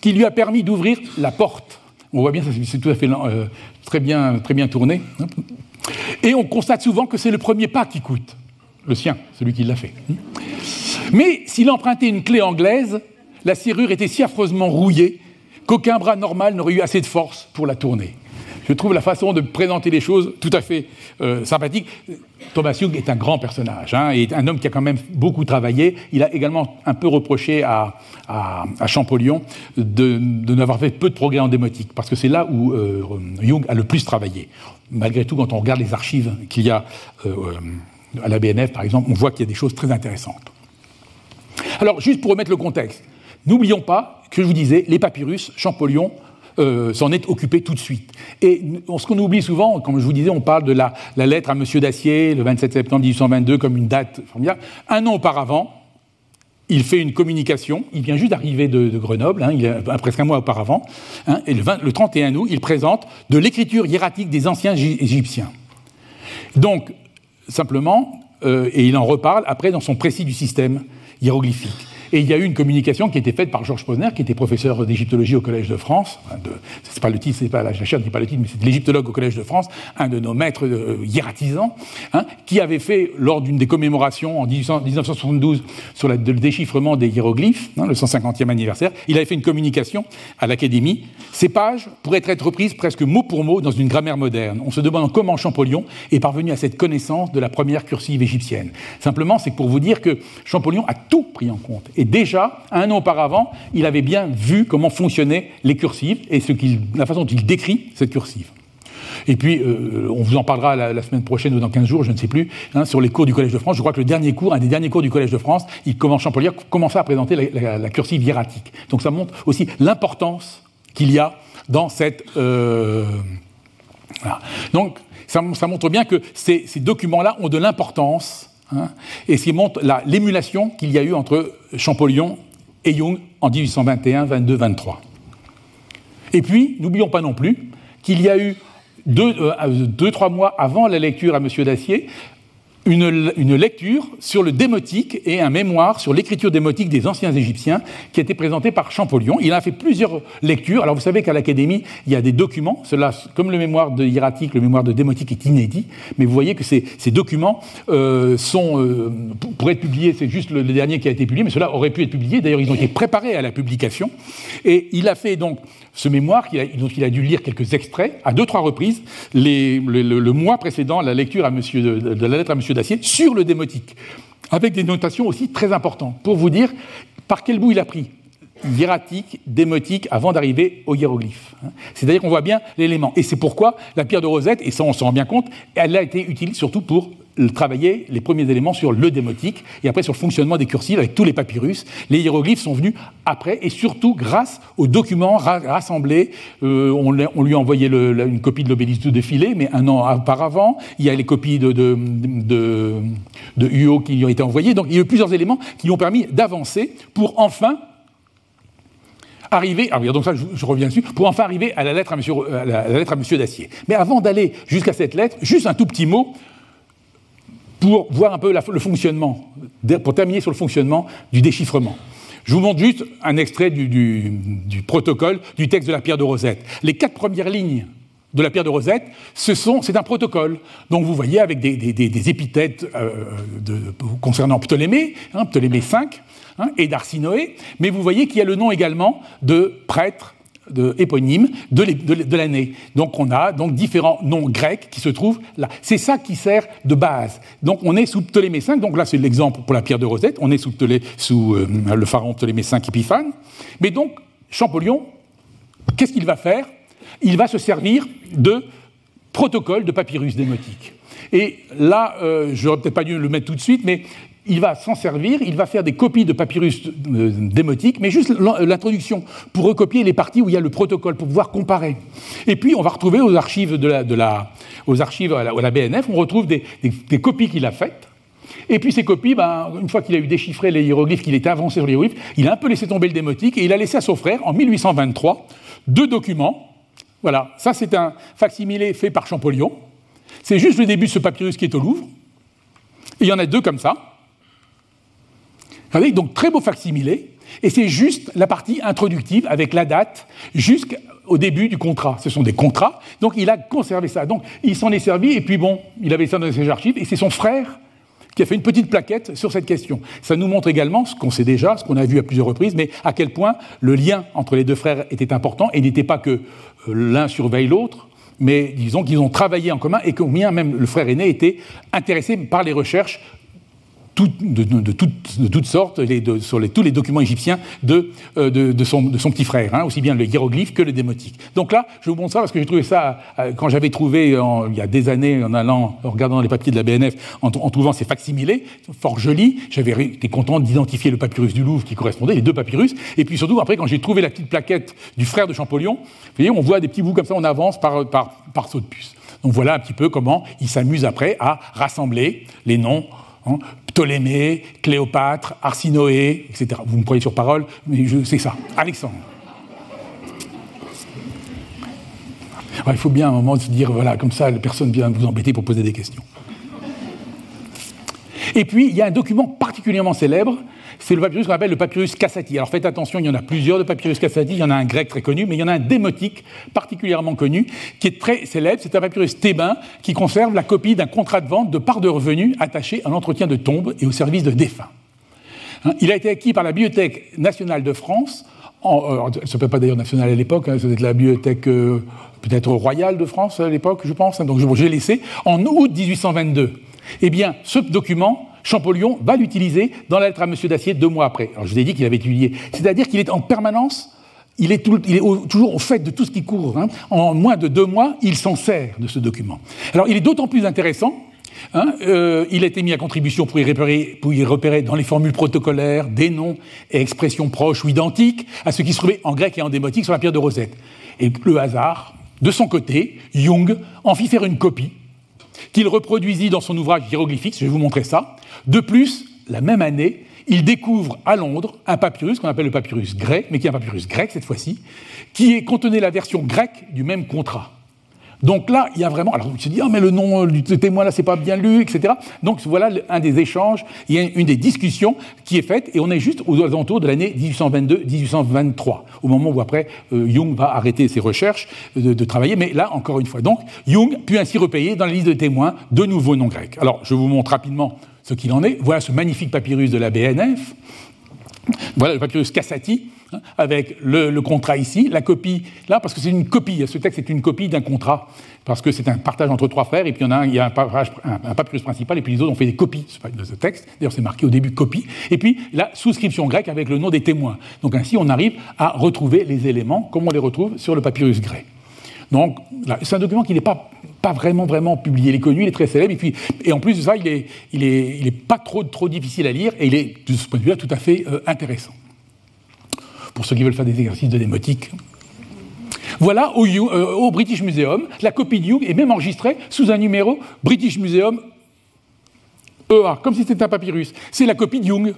qui lui a permis d'ouvrir la porte. On voit bien, c'est tout à fait euh, très, bien, très bien tourné. Et on constate souvent que c'est le premier pas qui coûte, le sien, celui qui l'a fait. Mais s'il empruntait une clé anglaise, la serrure était si affreusement rouillée qu'aucun bras normal n'aurait eu assez de force pour la tourner je trouve la façon de présenter les choses tout à fait euh, sympathique. Thomas Young est un grand personnage, hein, un homme qui a quand même beaucoup travaillé. Il a également un peu reproché à, Champollion de, n'avoir fait peu de progrès en démotique, parce que c'est là où euh, Jung a le plus travaillé. Malgré tout, quand on regarde les archives qu'il y a euh, à la BNF, par exemple, on voit qu'il y a des choses très intéressantes. Alors, juste pour remettre le contexte, n'oublions pas que je vous disais, les papyrus, Champollion, euh, s'en est occupé tout de suite. Et ce qu'on oublie souvent, comme je vous disais, on parle de la, lettre à M. Dacier, le 27 septembre 1822, comme une date formidable. Un an auparavant, il fait une communication, il vient juste d'arriver de, Grenoble, hein, il a, presque un mois auparavant, hein, et le, 31 août, il présente de l'écriture hiératique des anciens égyptiens. Donc, simplement, euh, et il en reparle après dans son précis du système hiéroglyphique. Et il y a eu une communication qui a été faite par Georges Posner, qui était professeur d'égyptologie au Collège de France. C'est pas le titre, c'est pas la chaire n'est pas le titre, mais c'est l'égyptologue au Collège de France, un de nos maîtres euh, hiératisants, hein, qui avait fait lors d'une des commémorations en 1972 sur le déchiffrement des hiéroglyphes, hein, le 150e anniversaire, il avait fait une communication à l'Académie. Ces pages pourraient être reprises presque mot pour mot dans une grammaire moderne. On se demande comment Champollion est parvenu à cette connaissance de la première cursive égyptienne. Simplement, c'est pour vous dire que Champollion a tout pris en compte. Et déjà, un an auparavant, il avait bien vu comment fonctionnaient les cursives et ce la façon dont il décrit cette cursive. Et puis, euh, on vous en parlera la, semaine prochaine ou dans 15 jours, je ne sais plus, hein, sur les cours du Collège de France. Je crois que le dernier cours, un des derniers cours du Collège de France, il commence, commençait à présenter la, cursive hiératique. Donc ça montre aussi l'importance qu'il y a dans cette... Euh, Donc ça, montre bien que ces documents-là ont de l'importance Hein, et ce qui montre l'émulation qu'il y a eu entre Champollion et Jung en 1821, 22, 23. Et puis, n'oublions pas non plus qu'il y a eu deux, euh, deux, trois mois avant la lecture à M. Dacier, une, lecture sur le démotique et un mémoire sur l'écriture démotique des anciens Égyptiens qui a été présenté par Champollion. Il a fait plusieurs lectures. Alors vous savez qu'à l'Académie, il y a des documents. Cela, comme le mémoire de hiératique, le mémoire de démotique est inédit. Mais vous voyez que ces, documents euh, sont, euh, pour être publiés, c'est juste le, dernier qui a été publié, mais cela aurait pu être publié. D'ailleurs, ils ont été préparés à la publication. Et il a fait donc ce mémoire, dont il a dû lire quelques extraits à deux, trois reprises, le, mois précédent la lecture à monsieur, de, la lettre à M. Sur le démotique, avec des notations aussi très importantes, pour vous dire par quel bout il a pris hiératique, démotique, avant d'arriver au hiéroglyphe. Hein. C'est-à-dire qu'on voit bien l'élément. Et c'est pourquoi la pierre de Rosette, et ça on s'en rend bien compte, elle a été utile surtout pour travailler les premiers éléments sur le démotique et après sur le fonctionnement des cursives avec tous les papyrus. Les hiéroglyphes sont venus après et surtout grâce aux documents rassemblés. Euh, on, lui a envoyé une copie de l'obélisque de défilé, mais un an auparavant, il y a les copies de, UO qui lui ont été envoyées. Donc il y a eu plusieurs éléments qui lui ont permis d'avancer pour enfin arriver, alors donc ça je, reviens dessus, pour enfin arriver à la lettre à Monsieur, à la lettre à Monsieur Dacier. Mais avant d'aller jusqu'à cette lettre, juste un tout petit mot pour voir un peu le fonctionnement, pour terminer sur le fonctionnement du déchiffrement. Je vous montre juste un extrait du, protocole du texte de la pierre de Rosette. Les quatre premières lignes de la pierre de Rosette, c'est un protocole. Donc vous voyez avec des, épithètes euh, concernant Ptolémée, hein, Ptolémée V, hein, et d'Arsinoé, mais vous voyez qu'il y a le nom également de prêtre de, éponyme de l'année. Donc on a donc différents noms grecs qui se trouvent là. C'est ça qui sert de base. Donc on est sous Ptolémée V, donc là c'est l'exemple pour la pierre de Rosette, on est sous, euh, le pharaon Ptolémée V Épiphane. Mais donc Champollion, qu'est-ce qu'il va faire? Il va se servir de protocole de papyrus démotique. Et là, euh, je n'aurais peut-être pas dû le mettre tout de suite, mais il va s'en servir, il va faire des copies de papyrus euh, démotiques, mais juste l'introduction, pour recopier les parties où il y a le protocole, pour pouvoir comparer. Et puis, on va retrouver aux archives, de la, BNF, on retrouve des, copies qu'il a faites. Et puis ces copies, ben, une fois qu'il a eu déchiffré les hiéroglyphes, qu'il était avancé sur les hiéroglyphes, il a un peu laissé tomber le démotique et il a laissé à son frère, en 1823, deux documents. Voilà, ça c'est un facsimilé fait par Champollion. C'est juste le début de ce papyrus qui est au Louvre. Et il y en a deux comme ça. Regardez, donc très beau facsimilé. Et c'est juste la partie introductive avec la date jusqu'au début du contrat. Ce sont des contrats. Donc il a conservé ça. Donc il s'en est servi. Et puis bon, il avait ça dans ses archives. Et c'est son frère qui a fait une petite plaquette sur cette question. Ça nous montre également ce qu'on sait déjà, ce qu'on a vu à plusieurs reprises, mais à quel point le lien entre les deux frères était important et n'était pas que euh, l'un surveille l'autre, mais disons qu'ils ont travaillé en commun et combien même le frère aîné était intéressé par les recherches de, toutes sortes sur tous les documents égyptiens de, euh, son, petit frère, hein, aussi bien le hiéroglyphe que le démotique. Donc là, je vous montre ça parce que j'ai trouvé ça, euh, quand j'avais trouvé il y a des années, en allant, en regardant les papiers de la BNF, en, trouvant ces facsimilés, fort jolis, j'avais été content d'identifier le papyrus du Louvre qui correspondait, les deux papyrus, et puis surtout, après, quand j'ai trouvé la petite plaquette du frère de Champollion, vous voyez, on voit des petits bouts comme ça, on avance par, par, saut de puce. Donc voilà un petit peu comment il s'amuse après à rassembler les noms Hein, Ptolémée, Cléopâtre, Arsinoé, etc. Vous me croyez sur parole, mais c'est ça. Alexandre. il faut bien un moment se dire, voilà, comme ça, personne ne vient vous embêter pour poser des questions. Et puis, il y a un document particulièrement célèbre c'est le papyrus qu'on appelle le papyrus Cassati. Alors faites attention, il y en a plusieurs de papyrus Cassati, il y en a un grec très connu, mais il y en a un démotique particulièrement connu, qui est très célèbre, c'est un papyrus thébain qui conserve la copie d'un contrat de vente de part de revenus attaché à l'entretien de tombes et au service de défunts. Hein, il a été acquis par la Bibliothèque nationale de France, en, euh, ne peut pas d'ailleurs nationale à l'époque, hein, être la bibliothèque euh, peut-être royale de France à l'époque, je pense, hein, donc j'ai laissé, en août 1822. Eh bien, ce document Champollion va l'utiliser dans la lettre à M. Dacier deux mois après. Alors je vous ai dit qu'il avait étudié. C'est-à-dire qu'il est en permanence, il est, toujours au fait de tout ce qui court. Hein. En moins de deux mois, il s'en sert de ce document. Alors il est d'autant plus intéressant Hein, euh, il a été mis à contribution pour y, repérer, pour y, repérer, dans les formules protocolaires des noms et expressions proches ou identiques à ce qui se trouvait en grec et en démotique sur la pierre de Rosette. Et le hasard, de son côté, Jung en fit faire une copie qu'il reproduisit dans son ouvrage hiéroglyphique, je vais vous montrer ça. De plus, la même année, il découvre à Londres un papyrus qu'on appelle le papyrus grec, mais qui est un papyrus grec cette fois-ci, qui contenait la version grecque du même contrat. Donc là, il y a vraiment. Alors, on se dit, ah, mais le nom du témoin là, c'est pas bien lu, etc. Donc voilà un des échanges, il y a une des discussions qui est faite, et on est juste aux alentours de l'année 1822-1823, au moment où après euh, Jung va arrêter ses recherches de, de, travailler. Mais là, encore une fois, donc, Jung put ainsi repayer dans la liste de témoins de nouveaux noms grecs. Alors, je vous montre rapidement ce qu'il en est. Voilà ce magnifique papyrus de la BNF. Voilà le papyrus Cassati, avec le, contrat ici, la copie là, parce que c'est une copie, ce texte est une copie d'un contrat, parce que c'est un partage entre trois frères, et puis il y, en a un, il y a un, papyrus principal, et puis les autres ont fait des copies de ce texte, d'ailleurs c'est marqué au début copie, et puis la souscription grecque avec le nom des témoins. Donc ainsi on arrive à retrouver les éléments comme on les retrouve sur le papyrus grec. Donc, c'est un document qui n'est pas, pas vraiment, vraiment publié. Il est connu, il est très célèbre, et, puis, et en plus de ça, il n'est il est, il est pas trop, trop difficile à lire, et il est, de ce point de vue-là, tout à fait euh, intéressant. Pour ceux qui veulent faire des exercices de démotique. Voilà au, euh, British Museum, la copie de Young est même enregistrée sous un numéro British Museum EA, comme si c'était un papyrus. C'est la copie de Young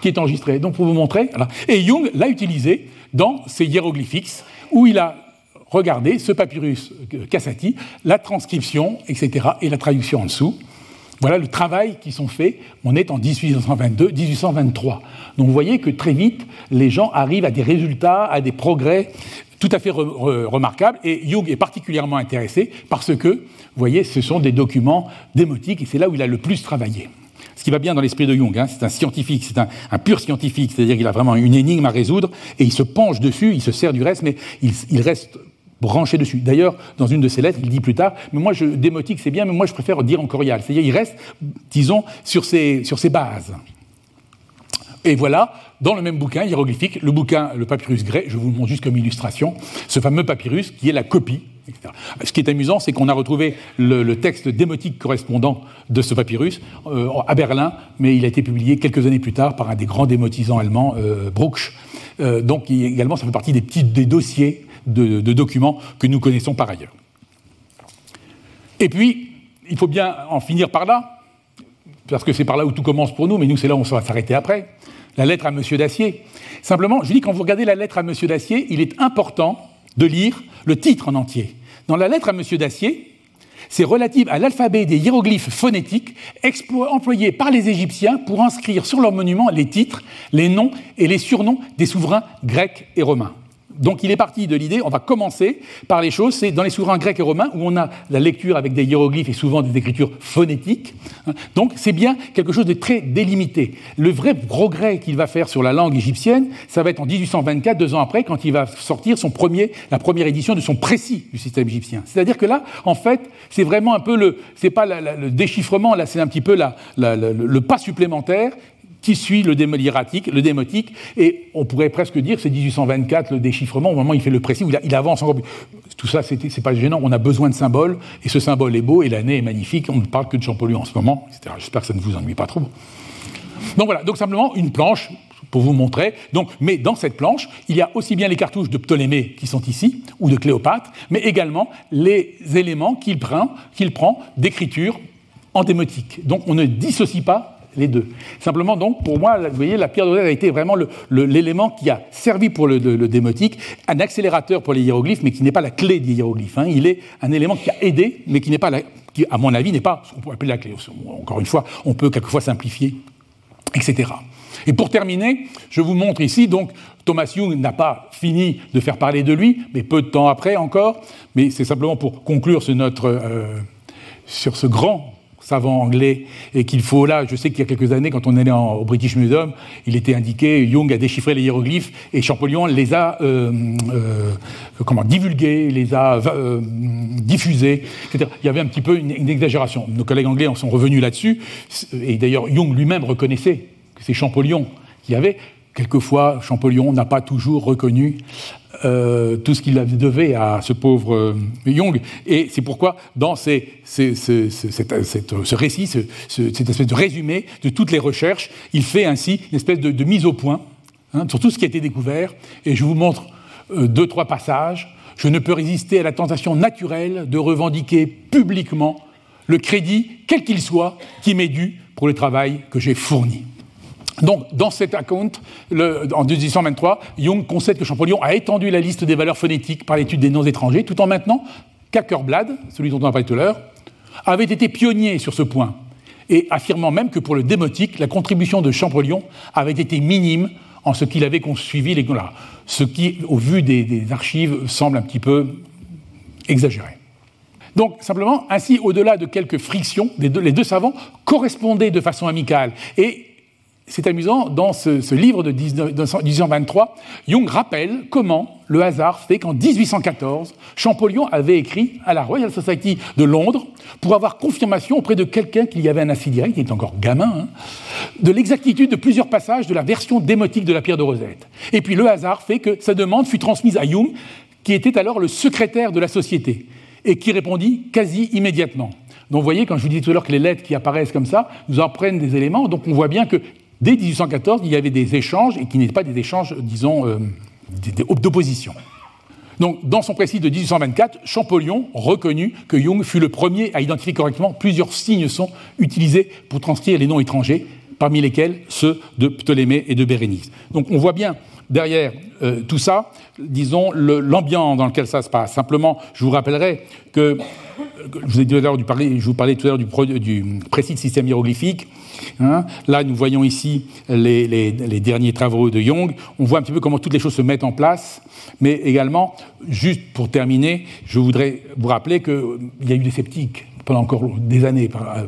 qui est enregistrée. Donc, pour vous montrer. Et Young l'a utilisé dans ses hiéroglyphiques, où il a regardez ce papyrus Cassati, la transcription, etc., et la traduction en dessous. Voilà le travail qui sont faits. On est en 1822-1823. Donc vous voyez que très vite, les gens arrivent à des résultats, à des progrès tout à fait remarquables. Et Jung est particulièrement intéressé parce que, vous voyez, ce sont des documents démotiques et c'est là où il a le plus travaillé. ce qui va bien dans l'esprit de Jung. Hein. C'est un scientifique, c'est un, pur scientifique, c'est-à-dire qu'il a vraiment une énigme à résoudre et il se penche dessus, il se sert du reste, mais il, reste branché dessus. D'ailleurs, dans une de ses lettres, il dit plus tard, mais moi, je, démotique, c'est bien, mais moi, je préfère dire en corial. C'est-à-dire, il reste, disons, sur ses, sur ses bases. Et voilà, dans le même bouquin hiéroglyphique, le bouquin, le papyrus grec, je vous le montre juste comme illustration, ce fameux papyrus qui est la copie. Ce qui est amusant, c'est qu'on a retrouvé le, texte démotique correspondant de ce papyrus euh, à Berlin, mais il a été publié quelques années plus tard par un des grands démotisants allemands, euh. Euh, donc également, ça fait partie des petits des dossiers de, documents que nous connaissons par ailleurs. Et puis, il faut bien en finir par là, parce que c'est par là où tout commence pour nous, mais nous, c'est là où on va s'arrêter après la lettre à Monsieur Dacier. Simplement, je dis, quand vous regardez la lettre à Monsieur Dacier, il est important de lire le titre en entier. Dans la lettre à Monsieur Dacier, c'est relative à l'alphabet des hiéroglyphes phonétiques employés par les Égyptiens pour inscrire sur leurs monuments les titres, les noms et les surnoms des souverains grecs et romains. Donc il est parti de l'idée, on va commencer par les choses, c'est dans les souverains grecs et romains où on a la lecture avec des hiéroglyphes et souvent des écritures phonétiques. Hein. Donc c'est bien quelque chose de très délimité. Le vrai progrès qu'il va faire sur la langue égyptienne, ça va être en 1824, deux ans après, quand il va sortir son premier, la première édition de son précis du système égyptien. C'est-à-dire que là, en fait, c'est vraiment un peu le, c'est pas le déchiffrement, là c'est un petit peu le pas supplémentaire qui suit le, le démotique, et on pourrait presque dire, c'est 1824 le déchiffrement, au moment où il fait le précis, il, avance encore plus. Tout ça, c'est pas gênant, on a besoin de symboles, et ce symbole est beau, et l'année est magnifique, on ne parle que de Champollion en ce moment, etc. J'espère que ça ne vous ennuie pas trop. Donc voilà, donc simplement une planche pour vous montrer. Donc, mais dans cette planche, il y a aussi bien les cartouches de Ptolémée qui sont ici, ou de Cléopâtre, mais également les éléments qu'il prend, qu'il prend d'écriture en démotique. Donc on ne dissocie pas les deux. Simplement, donc, pour moi, vous voyez, la pierre de a été vraiment l'élément qui a servi pour le, démotique, un accélérateur pour les hiéroglyphes, mais qui n'est pas la clé des hiéroglyphes. Hein. Il est un élément qui a aidé, mais qui n'est pas, à mon avis, n'est pas ce qu'on pourrait appeler la clé. Encore une fois, on peut quelquefois simplifier, etc. Et pour terminer, je vous montre ici, donc, Thomas Young n'a pas fini de faire parler de lui, mais peu de temps après encore, mais c'est simplement pour conclure sur, notre, euh, sur ce grand savant anglais, et qu'il faut là, je sais qu'il y a quelques années, quand on allé au British Museum, il était indiqué, Jung a déchiffré les hiéroglyphes, et Champollion les a euh, euh, comment, divulgués, les a euh, diffusés, etc. Il y avait un petit peu une, une exagération. Nos collègues anglais en sont revenus là-dessus, et d'ailleurs Jung lui-même reconnaissait que c'est Champollion qui avait. Quelquefois, Champollion n'a pas toujours reconnu euh, tout ce qu'il devait à ce pauvre euh. Et c'est pourquoi, dans ce récit, cette espèce de résumé de toutes les recherches, il fait ainsi une espèce de, mise au point hein, sur tout ce qui a été découvert. Et je vous montre euh, deux, trois passages. Je ne peux résister à la tentation naturelle de revendiquer publiquement le crédit, quel qu'il soit, qui m'est dû pour le travail que j'ai fourni. Donc, dans cet account, en 1823, Jung concède que Champollion a étendu la liste des valeurs phonétiques par l'étude des noms étrangers, tout en maintenant qu'Ackerblad, celui dont on a parlé tout à l'heure, avait été pionnier sur ce point, et affirmant même que pour le démotique, la contribution de Champollion avait été minime en ce qu'il avait suivi les ce qui, au vu des, archives, semble un petit peu exagéré. Donc, simplement, ainsi, au-delà de quelques frictions, les deux, les deux savants correspondaient de façon amicale. Et c'est amusant, dans ce, livre de 1823, Jung rappelle comment le hasard fait qu'en 1814, Champollion avait écrit à la Royal Society de Londres pour avoir confirmation auprès de quelqu'un qu'il y avait un ainsi direct, il était encore gamin, hein, de l'exactitude de plusieurs passages de la version démotique de la pierre de Rosette. Et puis le hasard fait que sa demande fut transmise à Jung, qui était alors le secrétaire de la société, et qui répondit quasi immédiatement. Donc vous voyez, quand je vous disais tout à l'heure que les lettres qui apparaissent comme ça nous en prennent des éléments, donc on voit bien que Dès 1814, il y avait des échanges, et qui n'étaient pas des échanges, disons, euh, d'opposition. Donc, dans son précis de 1824, Champollion reconnut que Jung fut le premier à identifier correctement plusieurs signes sont utilisés pour transcrire les noms étrangers, parmi lesquels ceux de Ptolémée et de Bérénice. Donc, on voit bien derrière euh, tout ça, disons, l'ambiance dans lequel ça se passe. Simplement, je vous rappellerai que je vous, parlais tout à l'heure du, précis de système hiéroglyphique. Hein. Là, nous voyons ici les, derniers travaux de Young. On voit un petit peu comment toutes les choses se mettent en place. Mais également, juste pour terminer, je voudrais vous rappeler qu'il y a eu des sceptiques pendant encore des années par,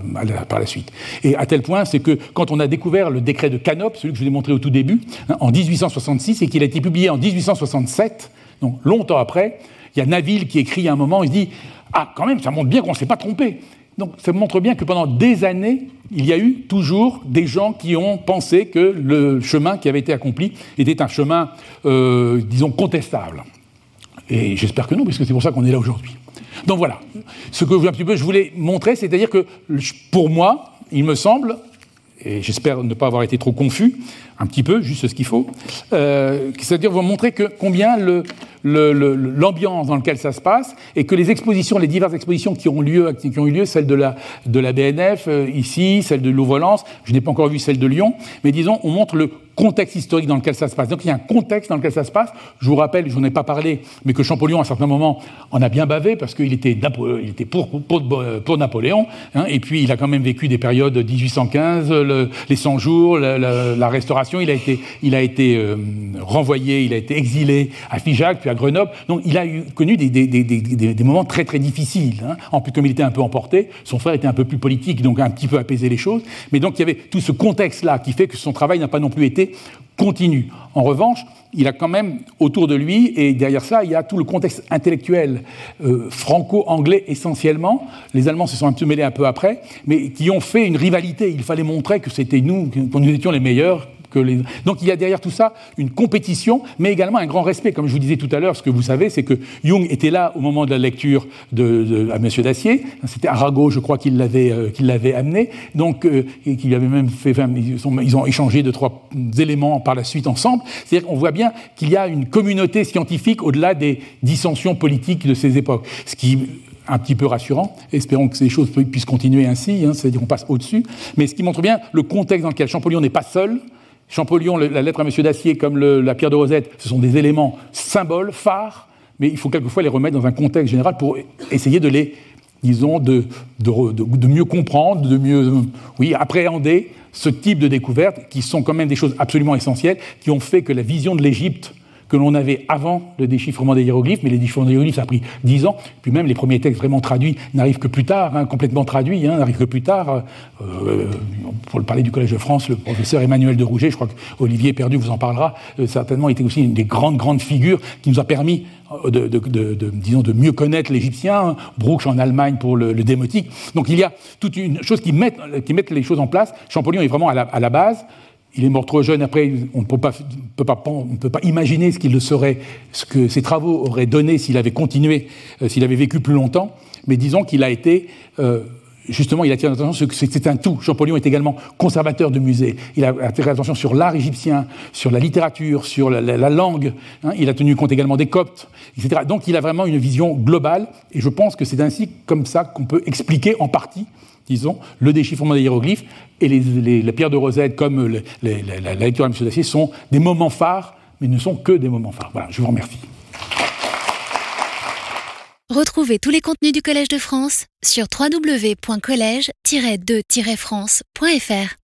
par, la suite. Et à tel point, c'est que quand on a découvert le décret de Canop, celui que je vous ai montré au tout début, hein, en 1866, et qu'il a été publié en 1867, donc longtemps après, il y a Naville qui écrit à un moment, il dit Ah, quand même, ça montre bien qu'on ne s'est pas trompé. Donc ça montre bien que pendant des années, il y a eu toujours des gens qui ont pensé que le chemin qui avait été accompli était un chemin, euh, disons, contestable. Et j'espère que non, puisque c'est pour ça qu'on est là aujourd'hui. Donc voilà, ce que un petit je voulais montrer, c'est-à-dire que pour moi, il me semble, et j'espère ne pas avoir été trop confus, un petit peu, juste ce qu'il faut, euh, c'est-à-dire vous montrer combien le, l'ambiance dans laquelle ça se passe et que les expositions, les diverses expositions qui ont, eu lieu, celle de la, BNF euh, ici, celle de Louvre-Lens, je n'ai pas encore vu celle de Lyon, mais disons, on montre le contexte historique dans lequel ça se passe. Donc il y a un contexte dans lequel ça se passe. Je vous rappelle, je n'en ai pas parlé, mais que Champollion, à un certain moment, en a bien bavé parce qu'il était, il était pour, Napoléon. Hein, et puis il a quand même vécu des périodes 1815, les 100 jours, la, Restauration. Il a été, il a été euh, renvoyé, il a été exilé à Figeac, puis à Grenoble. Donc il a connu des, des, moments très très difficiles. Hein. En plus, comme il était un peu emporté, son frère était un peu plus politique, donc un petit peu apaisé les choses. Mais donc il y avait tout ce contexte-là qui fait que son travail n'a pas non plus été continue. En revanche, il a quand même autour de lui, et derrière ça, il y a tout le contexte intellectuel euh, franco-anglais essentiellement. Les Allemands se sont un peu mêlés un peu après, mais qui ont fait une rivalité. Il fallait montrer que c'était nous, que nous étions les meilleurs, donc il y a derrière tout ça une compétition, mais également un grand respect. Comme je vous disais tout à l'heure, ce que vous savez, c'est que Jung était là au moment de la lecture de, à Monsieur Dacier. C'était Arago, je crois, qu'il l'avait euh, amené. Donc euh, qu'il avait même fait. ils, ont échangé deux trois éléments par la suite ensemble. C'est-à-dire qu'on voit bien qu'il y a une communauté scientifique au-delà des dissensions politiques de ces époques. Ce qui un petit peu rassurant. Espérons que ces choses puissent continuer ainsi, hein, c'est-à-dire qu'on passe au-dessus. Mais ce qui montre bien le contexte dans lequel Champollion n'est pas seul, Champollion, la lettre à M. Dacier, comme la pierre de Rosette, ce sont des éléments symboles, phares, mais il faut quelquefois les remettre dans un contexte général pour essayer de les, disons, de, mieux comprendre, de mieux, appréhender ce type de découvertes qui sont quand même des choses absolument essentielles, qui ont fait que la vision de l'Égypte que l'on avait avant le déchiffrement des hiéroglyphes, mais les déchiffrements des hiéroglyphes, ça a pris dix ans. Puis même les premiers textes vraiment traduits n'arrivent que plus tard, hein, complètement traduits, hein, n'arrivent que plus tard. Euh, pour parler du Collège de France, le professeur Emmanuel de Rouget, je crois qu'Olivier Perdu vous en parlera, euh, certainement était aussi une des grandes, grandes figures qui nous a permis euh, de, disons, de mieux connaître l'égyptien, Brooks en Allemagne pour le, démotique. Donc il y a toute une chose qui met, qui met les choses en place. Champollion est vraiment à la, à la base. Il est mort trop jeune. Après, on ne peut pas, imaginer ce qu'il serait, ce que ses travaux auraient donné s'il avait continué, euh, s'il avait vécu plus longtemps. Mais disons qu'il a été euh, justement, il attire l'attention que c'est un tout. Champollion est également conservateur de musées. Il a attiré l'attention sur l'art égyptien, sur la littérature, sur la, langue. Hein. Il a tenu compte également des Coptes, etc. Donc, il a vraiment une vision globale. Et je pense que c'est ainsi, comme ça, qu'on peut expliquer en partie disons, le déchiffrement des hiéroglyphes et les, pierres de Rosette, comme la lecture de M. Dacier, sont des moments phares, mais ne sont que des moments phares. Voilà, je vous remercie. Retrouvez tous les contenus du Collège de France sur www.colège-2-france.fr.